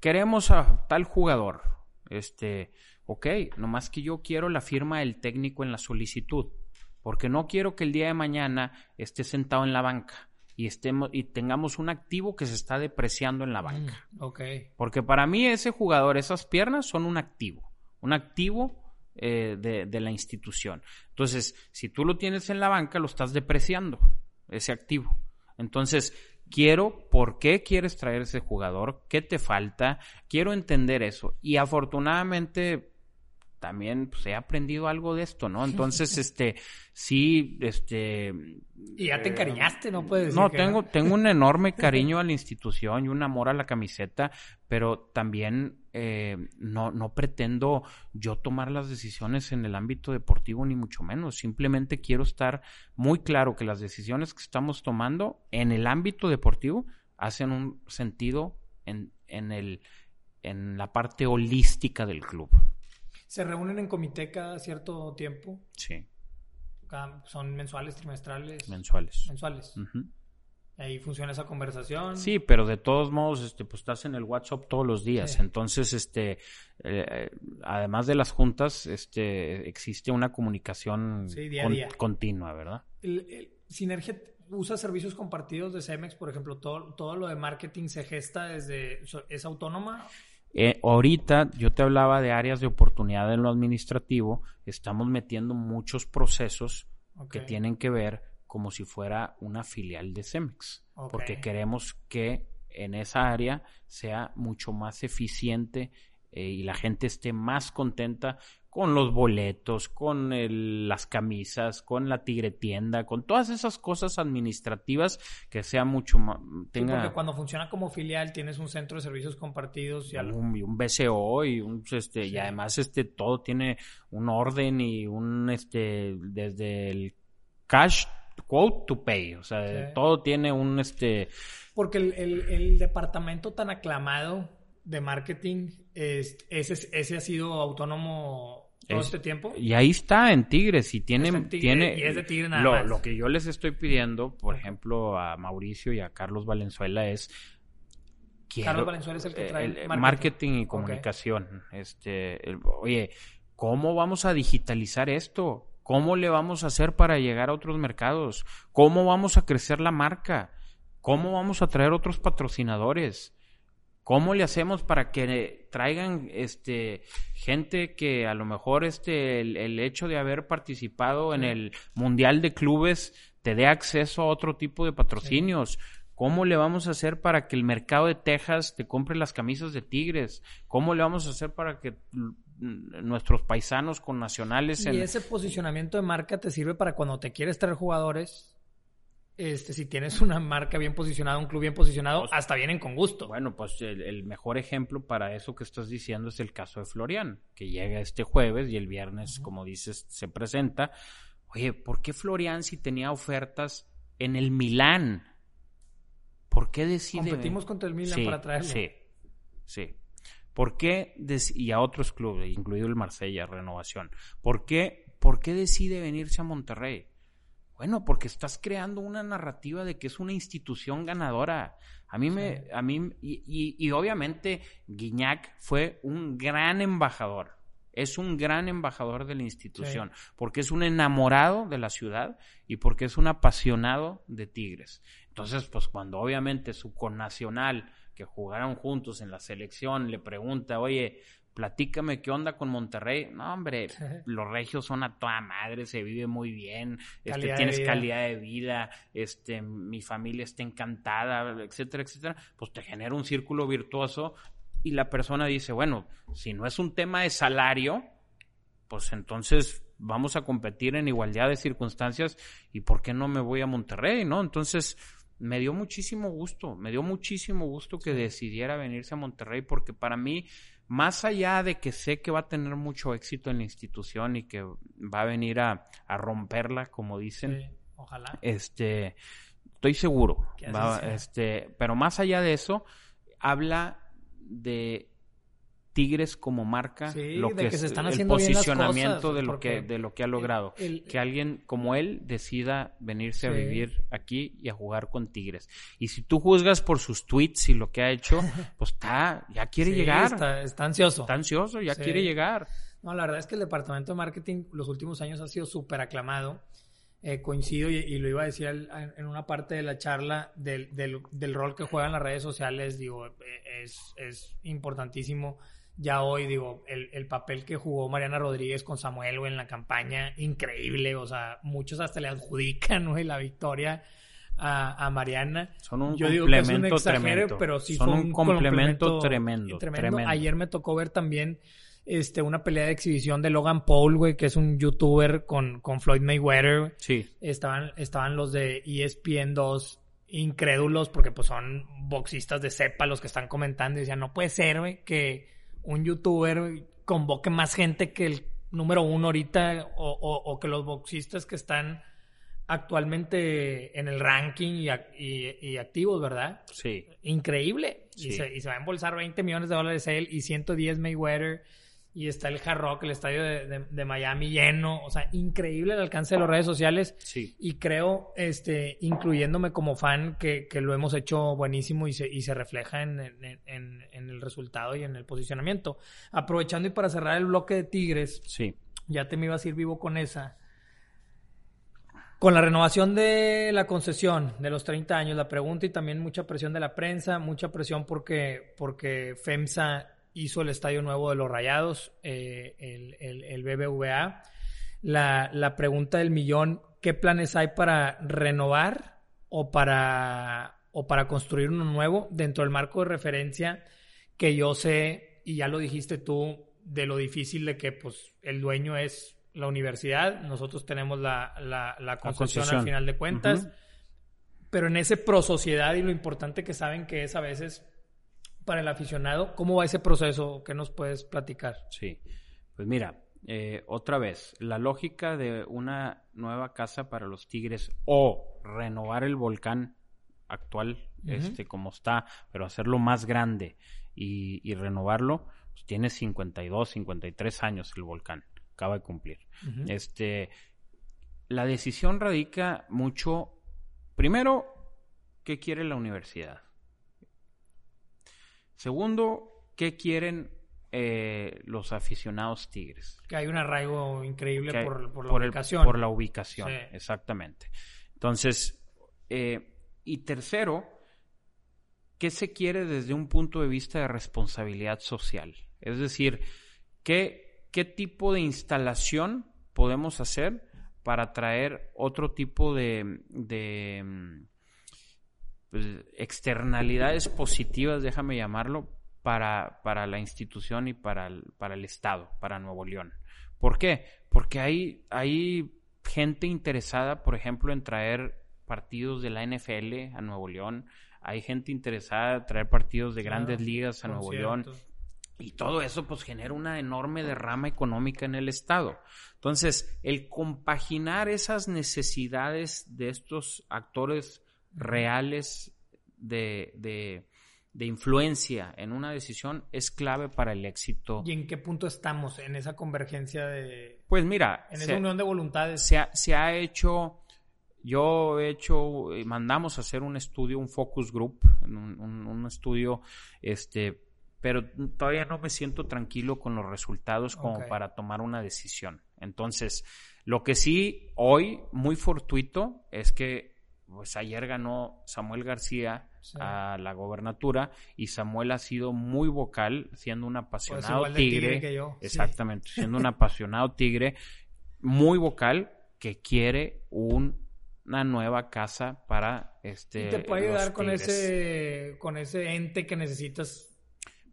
queremos a tal jugador. Este, ok, nomás que yo quiero la firma del técnico en la solicitud. Porque no quiero que el día de mañana esté sentado en la banca y estemos y tengamos un activo que se está depreciando en la banca. Mm, ok. Porque para mí ese jugador, esas piernas son un activo, un activo eh, de, de la institución. Entonces, si tú lo tienes en la banca, lo estás depreciando, ese activo. Entonces, quiero por qué quieres traer ese jugador, qué te falta, quiero entender eso. Y afortunadamente también pues, he aprendido algo de esto, ¿no? Entonces, este, sí, este... Y ya te encariñaste, no puedes decir No, tengo, tengo un enorme cariño a la institución y un amor a la camiseta, pero también eh, no, no pretendo yo tomar las decisiones en el ámbito deportivo, ni mucho menos. Simplemente quiero estar muy claro que las decisiones que estamos tomando en el ámbito deportivo hacen un sentido en, en, el, en la parte holística del club. ¿Se reúnen en comité cada cierto tiempo? Sí, Cada- ¿Son mensuales, trimestrales? mensuales. Mensuales. Ahí funciona esa conversación. Sí, pero de todos modos, este, pues estás en el WhatsApp todos los días. Sí. Entonces, este, eh, además de las juntas, este, existe una comunicación Sí, día a con- día. continua, ¿verdad? El- el- Sinergia usa servicios compartidos de Cemex, por ejemplo, todo, todo lo de marketing se gesta desde... ¿Es autónoma? Eh, ahorita yo te hablaba de áreas de oportunidad en lo administrativo. Estamos metiendo muchos procesos que tienen que ver como si fuera una filial de Cemex, porque queremos que en esa área sea mucho más eficiente eh, y la gente esté más contenta con los boletos, con el- las camisas, con la tigre tienda, con todas esas cosas administrativas que sea mucho más Sí, tenga porque cuando funciona como filial tienes un centro de servicios compartidos y algo. un, un BCO y un este y además este todo tiene un orden y un este desde el cash quote to pay o sea Sí. todo tiene un este Porque el, el- el departamento tan aclamado de marketing, es- ese, ese ha sido autónomo todo Es- este tiempo. y ahí está en Tigres y tiene Está en Tigre, tiene y es de Tigre nada lo, más. lo que yo les estoy pidiendo por ejemplo a Mauricio y a Carlos Valenzuela es quiero- Carlos Valenzuela es el que trae el- el marketing. marketing. y comunicación. Este, el- oye, ¿cómo vamos a digitalizar esto? ¿Cómo le vamos a hacer para llegar a otros mercados? ¿Cómo vamos a crecer la marca? ¿Cómo vamos a traer otros patrocinadores? ¿Cómo le hacemos para que traigan este gente que a lo mejor este el, el hecho de haber participado en el Mundial de Clubes te dé acceso a otro tipo de patrocinios? ¿Cómo le vamos a hacer para que el mercado de Texas te compre las camisas de Tigres? ¿Cómo le vamos a hacer para que nuestros paisanos con nacionales en Y ese posicionamiento de marca te sirve para cuando te quieres traer jugadores. Este, si tienes una marca bien posicionada, un club bien posicionado, Pues, hasta vienen con gusto. Bueno, pues el, el mejor ejemplo para eso que estás diciendo es el caso de Florian, que llega este jueves y el viernes, como dices, se presenta. Oye, ¿por qué Florian si tenía ofertas en el Milán? ¿Por qué decide? Competimos contra el Milan Sí, para traerlo. Sí, sí. ¿Por qué, y a otros clubes, incluido el Marsella, Renovación, ¿por qué, ¿por qué decide venirse a Monterrey? Bueno, porque estás creando una narrativa de que es una institución ganadora. A mí me, a mí, y, y- y obviamente Guiñac fue un gran embajador. Es un gran embajador de la institución, porque es un enamorado de la ciudad y porque es un apasionado de Tigres. Entonces, pues cuando obviamente su connacional que jugaron juntos en la selección le pregunta, oye, platícame qué onda con Monterrey. No, hombre, los regios son a toda madre, se vive muy bien, este, tienes vida. calidad de vida, este, mi familia está encantada, etcétera, etcétera. Pues te genera un círculo virtuoso y la persona dice, bueno, si no es un tema de salario, pues entonces vamos a competir en igualdad de circunstancias y ¿por qué no me voy a Monterrey, no? Entonces me dio muchísimo gusto, me dio muchísimo gusto que decidiera venirse a Monterrey porque para mí, más allá de que sé que va a tener mucho éxito en la institución y que va a venir a, a romperla, como dicen, Sí, ojalá. este, estoy seguro. Va- este, pero más allá de eso, habla de Tigres como marca, Sí, lo que, se están el posicionamiento cosas, de lo que de lo que ha logrado. el- que alguien como él decida venirse a vivir aquí y a jugar con Tigres. Y si tú juzgas por sus tweets y lo que ha hecho, pues está, ya quiere Sí, llegar. Está, Está, está ansioso. ansioso, ya quiere llegar. No, la verdad es que el departamento de marketing los últimos años ha sido súper aclamado. eh, coincido y, lo iba a decir en una parte de la charla del, del, rol que juegan las redes sociales, digo, e, es, es importantísimo ya hoy, digo, el, el, papel que jugó Mariana Rodríguez con Samuel en la campaña, increíble, o sea, muchos hasta le adjudican ¿no? la victoria a, Mariana. Son un Yo complemento digo tremendo. pero sí Son un, complemento, tremendo, tremendo. Ayer me tocó ver también este, una pelea de exhibición de Logan Paul, güey, que es un youtuber con, con Floyd Mayweather. Sí. Estaban, estaban los de ESPN 2 incrédulos porque pues son boxistas de cepa los que están comentando y decían, no puede ser, güey, que un youtuber convoque más gente que el número uno ahorita o, o, que los boxistas que están actualmente en el ranking y, y, activos, ¿verdad? Sí. Increíble. Y, se, y, se, va a embolsar 20 millones de dólares él y 110 Mayweather y está el Hard Rock, el estadio de, Miami lleno, o sea, increíble el alcance de las redes sociales. Sí. Y creo, este, incluyéndome como fan, que, lo hemos hecho buenísimo y se, y se refleja en, el resultado y en el posicionamiento. Aprovechando y para cerrar el bloque de Tigres, sí. ya te me ibas a ir vivo con esa. Con la renovación de la concesión de los 30 años, la pregunta y también mucha presión de la prensa, mucha presión porque, porque FEMSA hizo el estadio nuevo de los Rayados, eh, el, BBVA. La, pregunta del millón, ¿qué planes hay para renovar o para, o para construir uno nuevo dentro del marco de referencia que yo sé, y ya lo dijiste tú, de lo difícil de que pues, el dueño es la universidad, nosotros tenemos la, la, concesión, al final de cuentas, pero en ese pro sociedad y lo importante que saben que es a veces para el aficionado. ¿Cómo va ese proceso? ¿Qué nos puedes platicar? Sí, pues mira, eh, otra vez, la lógica de una nueva casa para los Tigres o renovar el volcán actual, este como está, pero hacerlo más grande y, renovarlo, pues tiene 52, 53 años el volcán, acaba de cumplir. Este, la decisión radica mucho, primero, ¿qué quiere la universidad? Segundo, ¿qué quieren eh, los aficionados Tigres? Que hay un arraigo increíble por, la ubicación. por la ubicación, exactamente. Entonces, eh, y tercero, ¿qué se quiere desde un punto de vista de responsabilidad social? Es decir, ¿qué, qué tipo de instalación podemos hacer para traer otro tipo de, de mm, pues, externalidades positivas, déjame llamarlo, para, para la institución y para el, para el Estado, para Nuevo León. ¿Por qué? Porque hay, hay gente interesada, por ejemplo, en traer partidos de la NFL a Nuevo León, hay gente interesada en traer partidos de grandes ligas a Nuevo León. Y todo eso pues genera una enorme derrama económica en el Estado. Entonces, el compaginar esas necesidades de estos actores reales de, de, influencia en una decisión es clave para el éxito. ¿Y en qué punto estamos en esa convergencia de... Pues mira... En esa unión de voluntades. Se ha, se ha hecho... Yo he hecho, mandamos a hacer un estudio, un focus group, un, un, estudio, este, pero todavía no me siento tranquilo con los resultados como para tomar una decisión. Entonces, lo que sí hoy, muy fortuito, es que pues ayer ganó Samuel García a la gobernatura y Samuel ha sido muy vocal, siendo un pues apasionado tigre, exactamente, siendo un apasionado tigre, muy vocal que quiere una nueva casa para este. ¿Y te puede ayudar con ese con ese ente que necesitas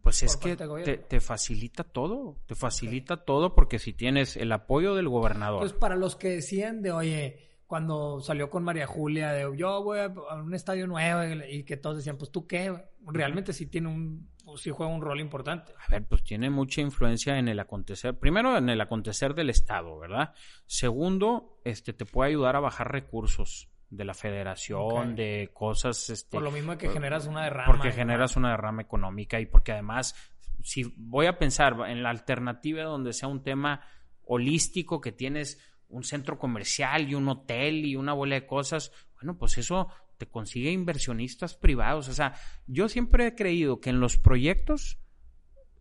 pues es que te, facilita todo, te facilita todo porque si tienes el apoyo del gobernador. Pues para los que decían de, oye, cuando salió con María Julia de yo voy a, un estadio nuevo y que todos decían, pues tú qué, realmente sí tiene un, sí juega un rol importante. A ver, pues tiene mucha influencia en el acontecer, primero en el acontecer del Estado, ¿verdad? Segundo, este te puede ayudar a bajar recursos de la federación, de cosas... Este, por lo mismo que generas una derrama. Porque generas una derrama económica y porque además, si voy a pensar en la alternativa donde sea un tema holístico que tienes un centro comercial y un hotel y una bola de cosas, bueno, pues eso te consigue inversionistas privados. O sea, yo siempre he creído que en los proyectos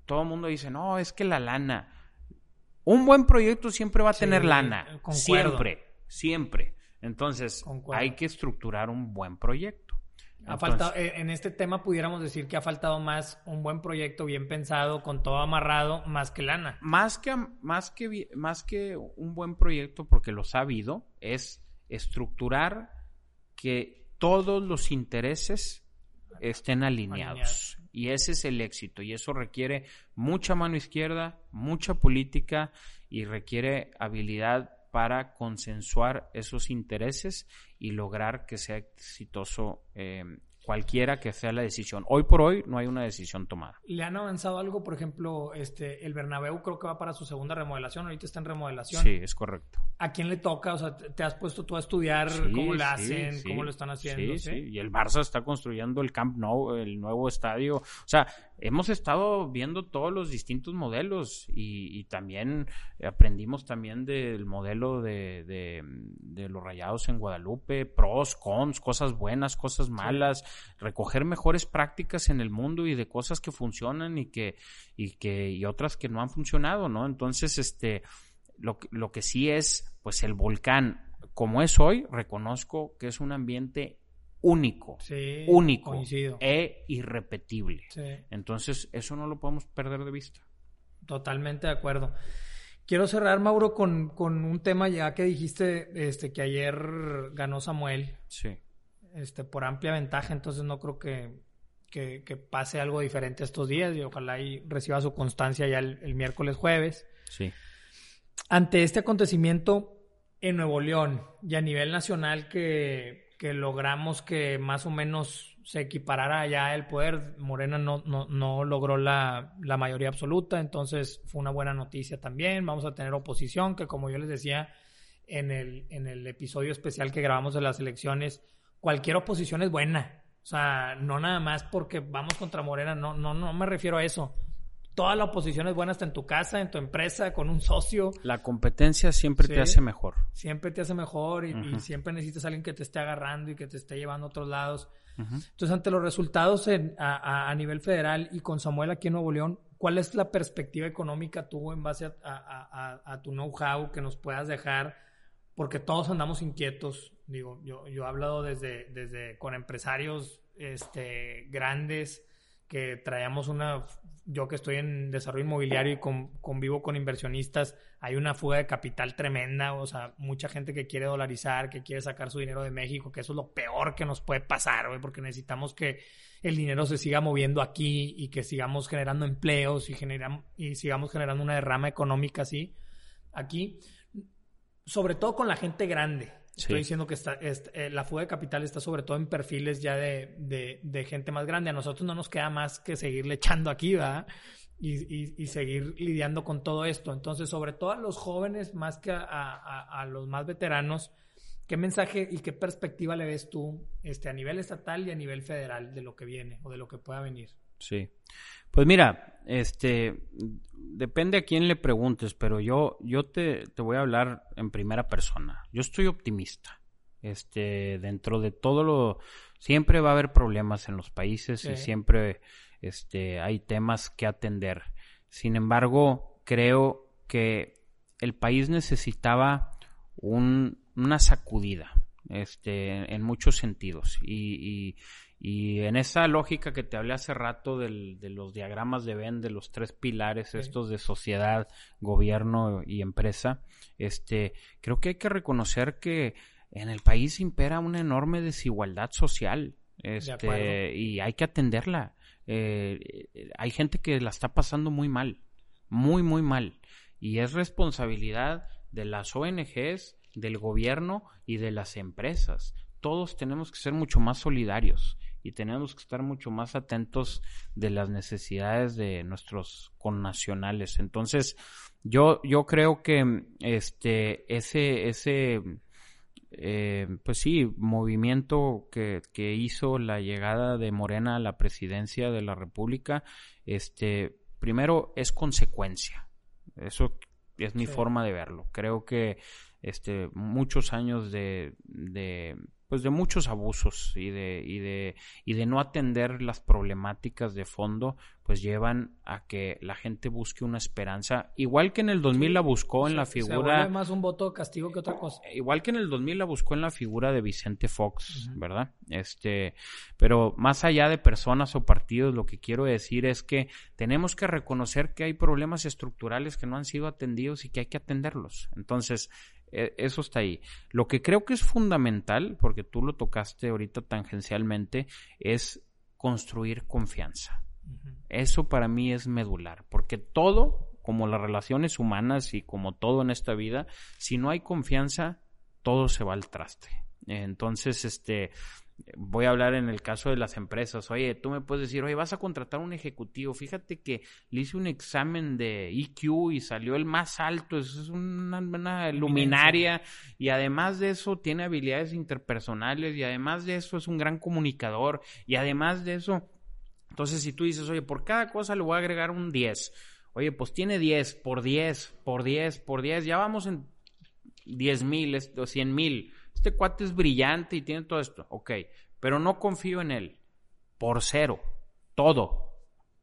todo el mundo dice, no, es que la lana. Un buen proyecto siempre va a tener lana. Siempre, siempre. Entonces, hay que estructurar un buen proyecto. Ha faltado, eh, en este tema pudiéramos decir que ha faltado más un buen proyecto bien pensado, con todo amarrado, más que lana. Más que, más que, más que un buen proyecto, porque los ha habido, es estructurar que todos los intereses estén alineados. Y ese es el éxito. Y eso requiere mucha mano izquierda, mucha política y requiere habilidad para consensuar esos intereses y lograr que sea exitoso eh, cualquiera que sea la decisión. Hoy por hoy no hay una decisión tomada. ¿Le han avanzado algo? Por ejemplo, este, el Bernabéu creo que va para su segunda remodelación, ahorita está en remodelación. Sí, es correcto. ¿A quién le toca? O sea, ¿te has puesto tú a estudiar cómo lo hacen, cómo lo están haciendo? Sí, sí, y el Barça está construyendo el Camp Nou, el nuevo estadio. O sea, hemos estado viendo todos los distintos modelos y, también aprendimos también del modelo de, de, los rayados en Guadalupe, pros, cons, cosas buenas, cosas malas, recoger mejores prácticas en el mundo y de cosas que funcionan y que, y que, y otras que no han funcionado, ¿no? Entonces, este, lo, lo que sí es, pues el volcán, como es hoy, reconozco que es un ambiente único, único e irrepetible. Entonces, eso no lo podemos perder de vista. Totalmente de acuerdo. Quiero cerrar, Mauro, con, con, un tema ya que dijiste este, que ayer ganó Samuel. Sí. Este, por amplia ventaja, entonces no creo que, que, pase algo diferente estos días y ojalá y reciba su constancia ya el, el miércoles jueves. Sí. Ante este acontecimiento en Nuevo León y a nivel nacional que que logramos que más o menos se equiparara ya el poder. Morena no, no, logró la, la, mayoría absoluta, entonces fue una buena noticia también. Vamos a tener oposición, que como yo les decía en el, en el episodio especial que grabamos de las elecciones, cualquier oposición es buena. O sea, no nada más porque vamos contra Morena, no, no, no me refiero a eso toda la oposición es buena hasta en tu casa, en tu empresa, con un socio. La competencia siempre te hace mejor. Siempre te hace mejor y, siempre necesitas a alguien que te esté agarrando y que te esté llevando a otros lados. Entonces, ante los resultados a, nivel federal y con Samuel aquí en Nuevo León, ¿cuál es la perspectiva económica tú en base a, tu know-how que nos puedas dejar? Porque todos andamos inquietos. Digo, yo, yo he hablado desde, desde con empresarios este, grandes que traíamos una, yo que estoy en desarrollo inmobiliario y convivo con inversionistas, hay una fuga de capital tremenda, o sea, mucha gente que quiere dolarizar, que quiere sacar su dinero de México, que eso es lo peor que nos puede pasar, güey, porque necesitamos que el dinero se siga moviendo aquí y que sigamos generando empleos y, generamos, y sigamos generando una derrama económica así, aquí, sobre todo con la gente grande Estoy diciendo que está, eh, la fuga de capital está sobre todo en perfiles ya de, gente más grande. A nosotros no nos queda más que seguirle echando aquí, ¿verdad? Y, seguir lidiando con todo esto. Entonces, sobre todo a los jóvenes más que a, los más veteranos, ¿qué mensaje y qué perspectiva le ves tú este, a nivel estatal y a nivel federal de lo que viene o de lo que pueda venir? Sí. Pues mira, este, depende a quién le preguntes, pero yo, yo te, te voy a hablar en primera persona. Yo estoy optimista. Este, dentro de todo lo, siempre va a haber problemas en los países y siempre, este, hay temas que atender. Sin embargo, creo que el país necesitaba un, una sacudida, este, en muchos sentidos y, y en esa lógica que te hablé hace rato del, de los diagramas de Venn, de los tres pilares estos de sociedad, gobierno y empresa, este, creo que hay que reconocer que en el país impera una enorme desigualdad social. Este, y hay que atenderla. Eh, hay gente que la está pasando muy mal, muy, muy mal. Y es responsabilidad de las ONGs, del gobierno y de las empresas. Todos tenemos que ser mucho más solidarios y tenemos que estar mucho más atentos de las necesidades de nuestros connacionales. Entonces, yo, yo creo que este, ese, ese, eh, pues sí, movimiento que, que hizo la llegada de Morena a la presidencia de la República, este, primero es consecuencia. Eso es mi forma de verlo. Creo que este, muchos años de, de pues de muchos abusos y de, y de, y de no atender las problemáticas de fondo, pues llevan a que la gente busque una esperanza, igual que en el 2000 la buscó en la figura... Se más un voto de castigo que otra cosa. Igual que en el 2000 la buscó en la figura de Vicente Fox, ¿verdad? Este, pero más allá de personas o partidos, lo que quiero decir es que tenemos que reconocer que hay problemas estructurales que no han sido atendidos y que hay que atenderlos. Entonces, eso está ahí. Lo que creo que es fundamental, porque tú lo tocaste ahorita tangencialmente, es construir confianza. Eso para mí es medular, porque todo, como las relaciones humanas y como todo en esta vida, si no hay confianza, todo se va al traste. Entonces, este, voy a hablar en el caso de las empresas. Oye, tú me puedes decir, oye, vas a contratar un ejecutivo. Fíjate que le hice un examen de EQ y salió el más alto. Eso es una, luminaria. Y además de eso, tiene habilidades interpersonales. Y además de eso, es un gran comunicador. Y además de eso, entonces si tú dices, oye, por cada cosa le voy a agregar un 10. Oye, pues tiene 10, por 10, por 10, por 10. Ya vamos en 10 mil o 100 mil este cuate es brillante y tiene todo esto, ok, pero no confío en él, por cero, todo,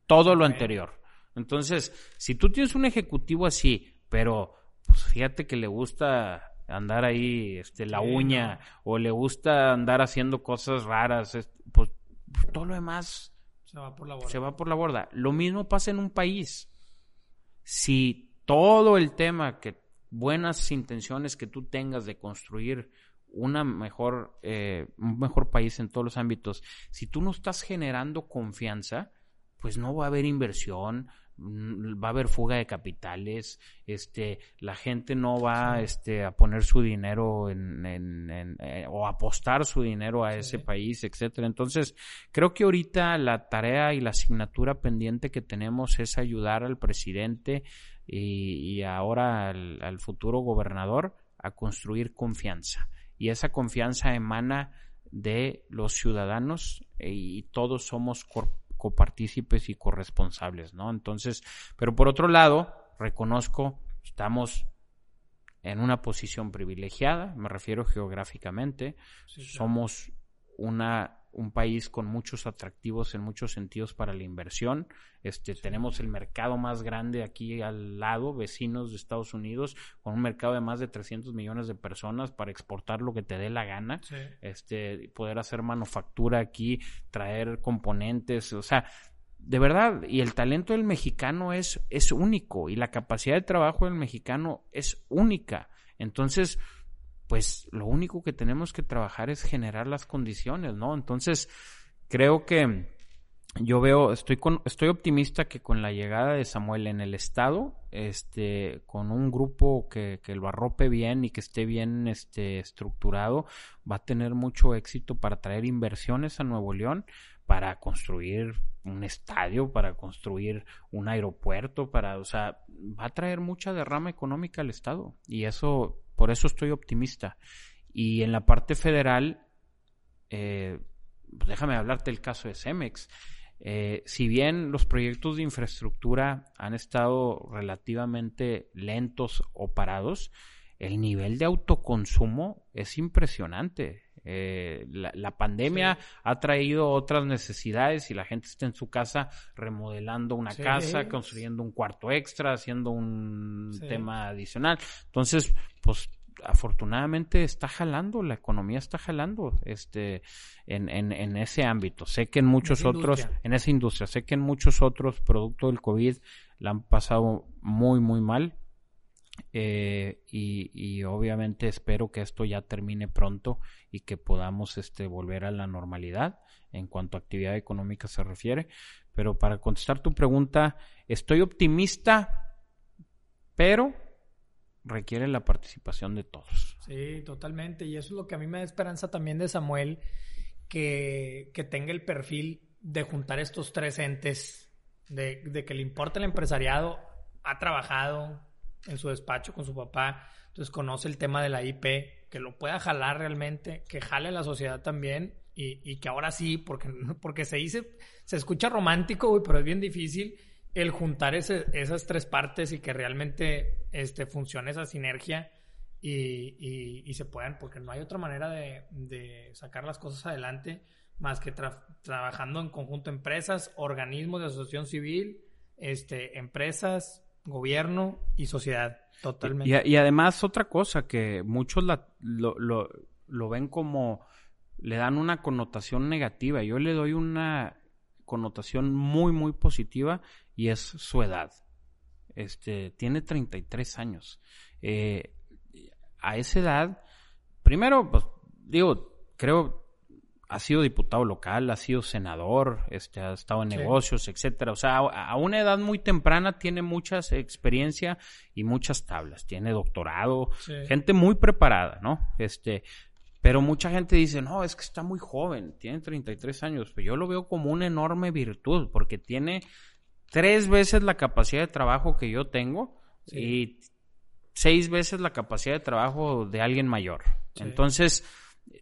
todo lo anterior. Entonces, si tú tienes un ejecutivo así, pero pues fíjate que le gusta andar ahí este la uña o le gusta andar haciendo cosas raras, pues, pues, todo lo demás se va por la borda. Se va por la borda. Lo mismo pasa en un país. Si todo el tema que buenas intenciones que tú tengas de construir una mejor, eh, un mejor país en todos los ámbitos, si tú no estás generando confianza, pues no va a haber inversión, va a haber fuga de capitales, este, la gente no va este, a poner su dinero en, en, eh, o apostar su dinero a ese país, etcétera. Entonces, creo que ahorita la tarea y la asignatura pendiente que tenemos es ayudar al presidente y, y ahora al, al futuro gobernador a construir confianza y esa confianza emana de los ciudadanos eh, y todos somos copartícipes y corresponsables, ¿no? Entonces, pero por otro lado, reconozco, estamos en una posición privilegiada, me refiero geográficamente, somos una un país con muchos atractivos en muchos sentidos para la inversión. Este, tenemos el mercado más grande aquí al lado, vecinos de Estados Unidos, con un mercado de más de 300 millones de personas para exportar lo que te dé la gana. Este, poder hacer manufactura aquí, traer componentes, o sea, de verdad, y el talento del mexicano es, es único y la capacidad de trabajo del mexicano es única. Entonces, pues lo único que tenemos que trabajar es generar las condiciones, ¿no? Entonces, creo que yo veo, estoy con, estoy optimista que con la llegada de Samuel en el estado, este, con un grupo que, que lo arrope bien y que esté bien este, estructurado, va a tener mucho éxito para traer inversiones a Nuevo León, para construir un estadio, para construir un aeropuerto, para, o sea, va a traer mucha derrama económica al estado y eso por eso estoy optimista. Y en la parte federal, eh, déjame hablarte del caso de Cemex. Eh, si bien los proyectos de infraestructura han estado relativamente lentos o parados, el nivel de autoconsumo es impresionante. Eh, la, pandemia ha traído otras necesidades y la gente está en su casa remodelando una casa, construyendo un cuarto extra, haciendo un tema adicional. Entonces, pues afortunadamente está jalando, la economía está jalando este en, en, en ese ámbito. Sé que en muchos otros, en esa industria, sé que en muchos otros productos del COVID la han pasado muy, muy mal. Eh, y, obviamente espero que esto ya termine pronto y que podamos este, volver a la normalidad en cuanto a actividad económica se refiere. Pero para contestar tu pregunta, estoy optimista, pero requiere la participación de todos. Sí, totalmente. Y eso es lo que a mí me da esperanza también de Samuel, que, que tenga el perfil de juntar estos tres entes, de, de, que le importa el empresariado, ha trabajado en su despacho con su papá, entonces conoce el tema de la IP, que lo pueda jalar realmente, que jale la sociedad también y, y que ahora sí, porque, porque se dice, se escucha romántico, pero es bien difícil el juntar esas tres partes y que realmente este, funcione esa sinergia y, y, se puedan, porque no hay otra manera de, de sacar las cosas adelante más que trabajando en conjunto empresas, organismos de asociación civil, este, empresas, gobierno y sociedad. Totalmente. Y, además otra cosa que muchos lo, lo, lo ven como, le dan una connotación negativa. Yo le doy una connotación muy, muy positiva y es su edad. Este, tiene 33 años. Eh, a esa edad, primero, pues, digo, creo, ha sido diputado local, ha sido senador, este, ha estado en negocios, etcétera. O sea, a, una edad muy temprana tiene mucha experiencia y muchas tablas. Tiene doctorado, gente muy preparada, ¿no? Este, pero mucha gente dice, no, es que está muy joven, tiene 33 años. Pues yo lo veo como una enorme virtud, porque tiene tres veces la capacidad de trabajo que yo tengo y seis veces la capacidad de trabajo de alguien mayor. Entonces,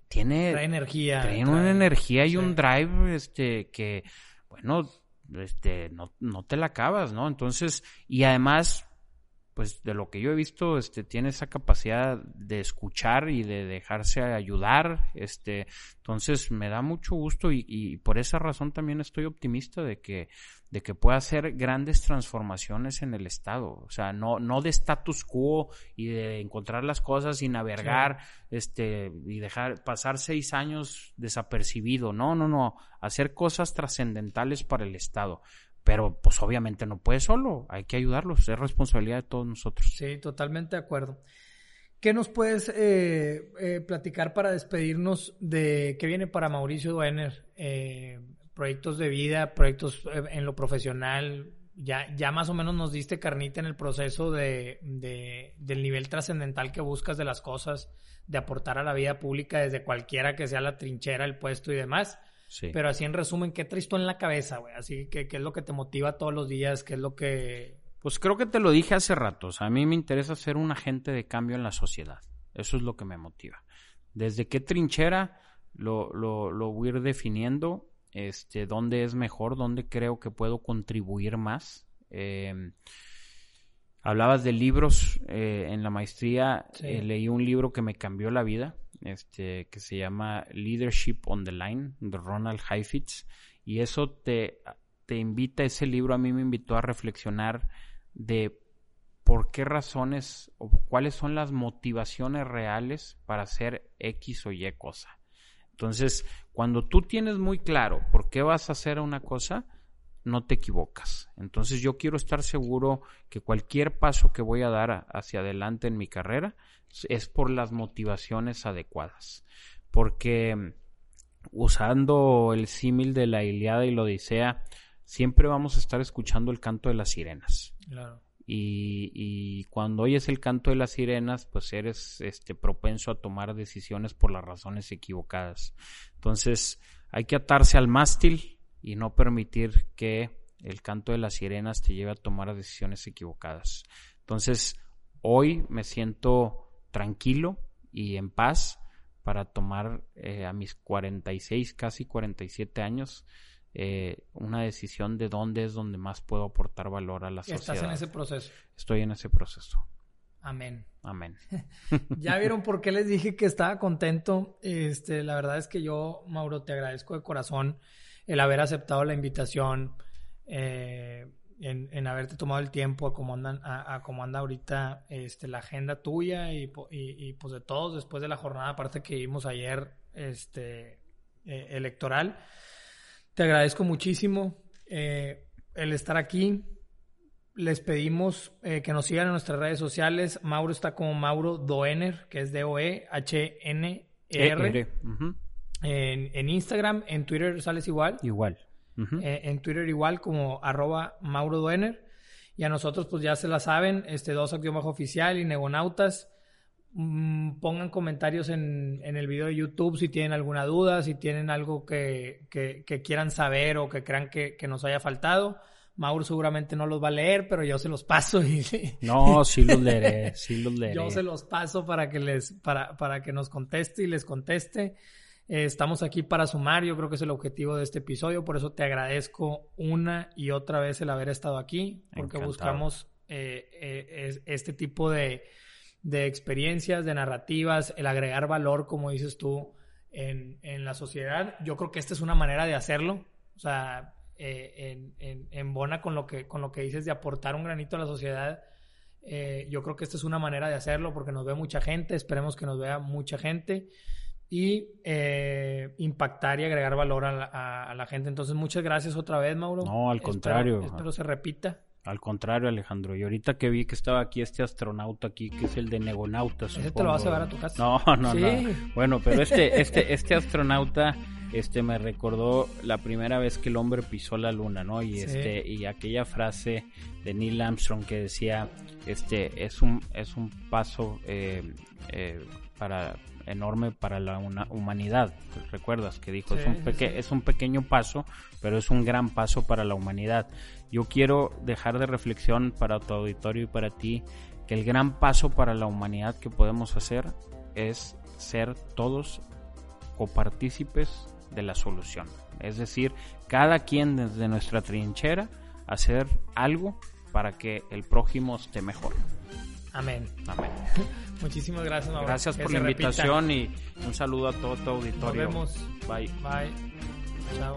tiene... Trae energía. Una energía y un drive, este, que, bueno, este, no, no te la acabas, ¿no? Entonces, y además, pues de lo que yo he visto, este, tiene esa capacidad de escuchar y de dejarse ayudar, este, entonces me da mucho gusto y, y por esa razón también estoy optimista de que, de que pueda hacer grandes transformaciones en el Estado, o sea, no, no de status quo y de encontrar las cosas y navegar, este, y dejar pasar seis años desapercibido, no, no, no, hacer cosas trascendentales para el Estado pero pues obviamente no puede solo, hay que ayudarlos, es responsabilidad de todos nosotros. Sí, totalmente de acuerdo. ¿Qué nos puedes eh, eh, platicar para despedirnos de qué viene para Mauricio Duener? Eh, proyectos de vida, proyectos en lo profesional. Ya, ya más o menos nos diste carnita en el proceso de, del nivel trascendental que buscas de las cosas, de aportar a la vida pública desde cualquiera que sea la trinchera, el puesto y demás. Pero así en resumen, ¿qué traes tú en la cabeza, güey? Así que, ¿qué es lo que te motiva todos los días? ¿Qué es lo que...? Pues creo que te lo dije hace rato. a mí me interesa ser un agente de cambio en la sociedad. Eso es lo que me motiva. Desde qué trinchera lo, lo, lo voy a ir definiendo, este, dónde es mejor, dónde creo que puedo contribuir más. Em, hablabas de libros eh, en la maestría. Eh, leí un libro que me cambió la vida este, que se llama Leadership on the Line, de Ronald Heifetz, y eso te, te invita, ese libro a mí me invitó a reflexionar de por qué razones o cuáles son las motivaciones reales para hacer X o Y cosa. Entonces, cuando tú tienes muy claro por qué vas a hacer una cosa, no te equivocas. Entonces yo quiero estar seguro que cualquier paso que voy a dar hacia adelante en mi carrera es por las motivaciones adecuadas. Porque mm, usando el símil de la Iliada y la Odisea, siempre vamos a estar escuchando el canto de las sirenas. Y, y, cuando oyes el canto de las sirenas, pues eres este propenso a tomar decisiones por las razones equivocadas. Entonces, hay que atarse al mástil y no permitir que el canto de las sirenas te lleve a tomar decisiones equivocadas. Entonces, hoy me siento tranquilo y en paz para tomar eh, a mis 46, casi 47 años, eh, una decisión de dónde es donde más puedo aportar valor a la sociedad. ¿Estás en ese proceso? Estoy en ese proceso. Amén. Amén. ya vieron por qué les dije que estaba contento. Este, la verdad es que yo, Mauro, te agradezco de corazón el haber aceptado la invitación. Eh, en, haberte tomado el tiempo a cómo, andan, a, cómo anda ahorita este, la agenda tuya y, y, pues de todos después de la jornada aparte que vimos ayer este, eh, electoral. Te agradezco muchísimo eh, el estar aquí. Les pedimos que nos sigan en nuestras redes sociales. Mauro está como Mauro Doener, que es D-O-E-H-N-R. E en, en Instagram, en Twitter sales igual. Igual. Eh, en Twitter igual como arroba Mauro Duener. Y a nosotros pues ya se la saben, este dos bajo oficial y Negonautas. Mm, pongan comentarios en, en, el video de YouTube si tienen alguna duda, si tienen algo que, que, quieran saber o que crean que, que, nos haya faltado. Mauro seguramente no los va a leer, pero yo se los paso y no, sí los leeré, sí los leeré. Yo se los paso para que les para, para que nos conteste y les conteste. Eh, estamos aquí para sumar, yo creo que es el objetivo de este episodio, por eso te agradezco una y otra vez el haber estado aquí, porque buscamos eh, eh, este tipo de, de experiencias, de narrativas, el agregar valor, como dices tú, en, en la sociedad. Yo creo que esta es una manera de hacerlo. O sea, eh, en, en, en, bona con lo, que, con lo que dices de aportar un granito a la sociedad. Eh, yo creo que esta es una manera de hacerlo porque nos ve mucha gente, esperemos que nos vea mucha gente y eh, impactar y agregar valor a la, a, a la, gente. Entonces, muchas gracias otra vez, Mauro. No, al contrario. Espero, espero se repita. Al contrario, Alejandro. Y ahorita que vi que estaba aquí este astronauta aquí, que es el de Negonautas. ¿Ese te lo vas a llevar a tu casa? No, no, ¿Sí? no. Bueno, pero este, este, este astronauta este me recordó la primera vez que el hombre pisó la luna, ¿no? Y sí. este y aquella frase de Neil Armstrong que decía, este es un es un paso eh, eh, para enorme para la una, humanidad. ¿Recuerdas que dijo? Sí, es, un peque sí. es un pequeño paso, pero es un gran paso para la humanidad. Yo quiero dejar de reflexión para tu auditorio y para ti que el gran paso para la humanidad que podemos hacer es ser todos copartícipes de la solución. Es decir, cada quien desde nuestra trinchera hacer algo para que el prójimo esté mejor. Amén. Amén. Muchísimas gracias, Gracias por la invitación y un saludo a todo tu auditorio. Nos vemos. Bye. Bye. Chao.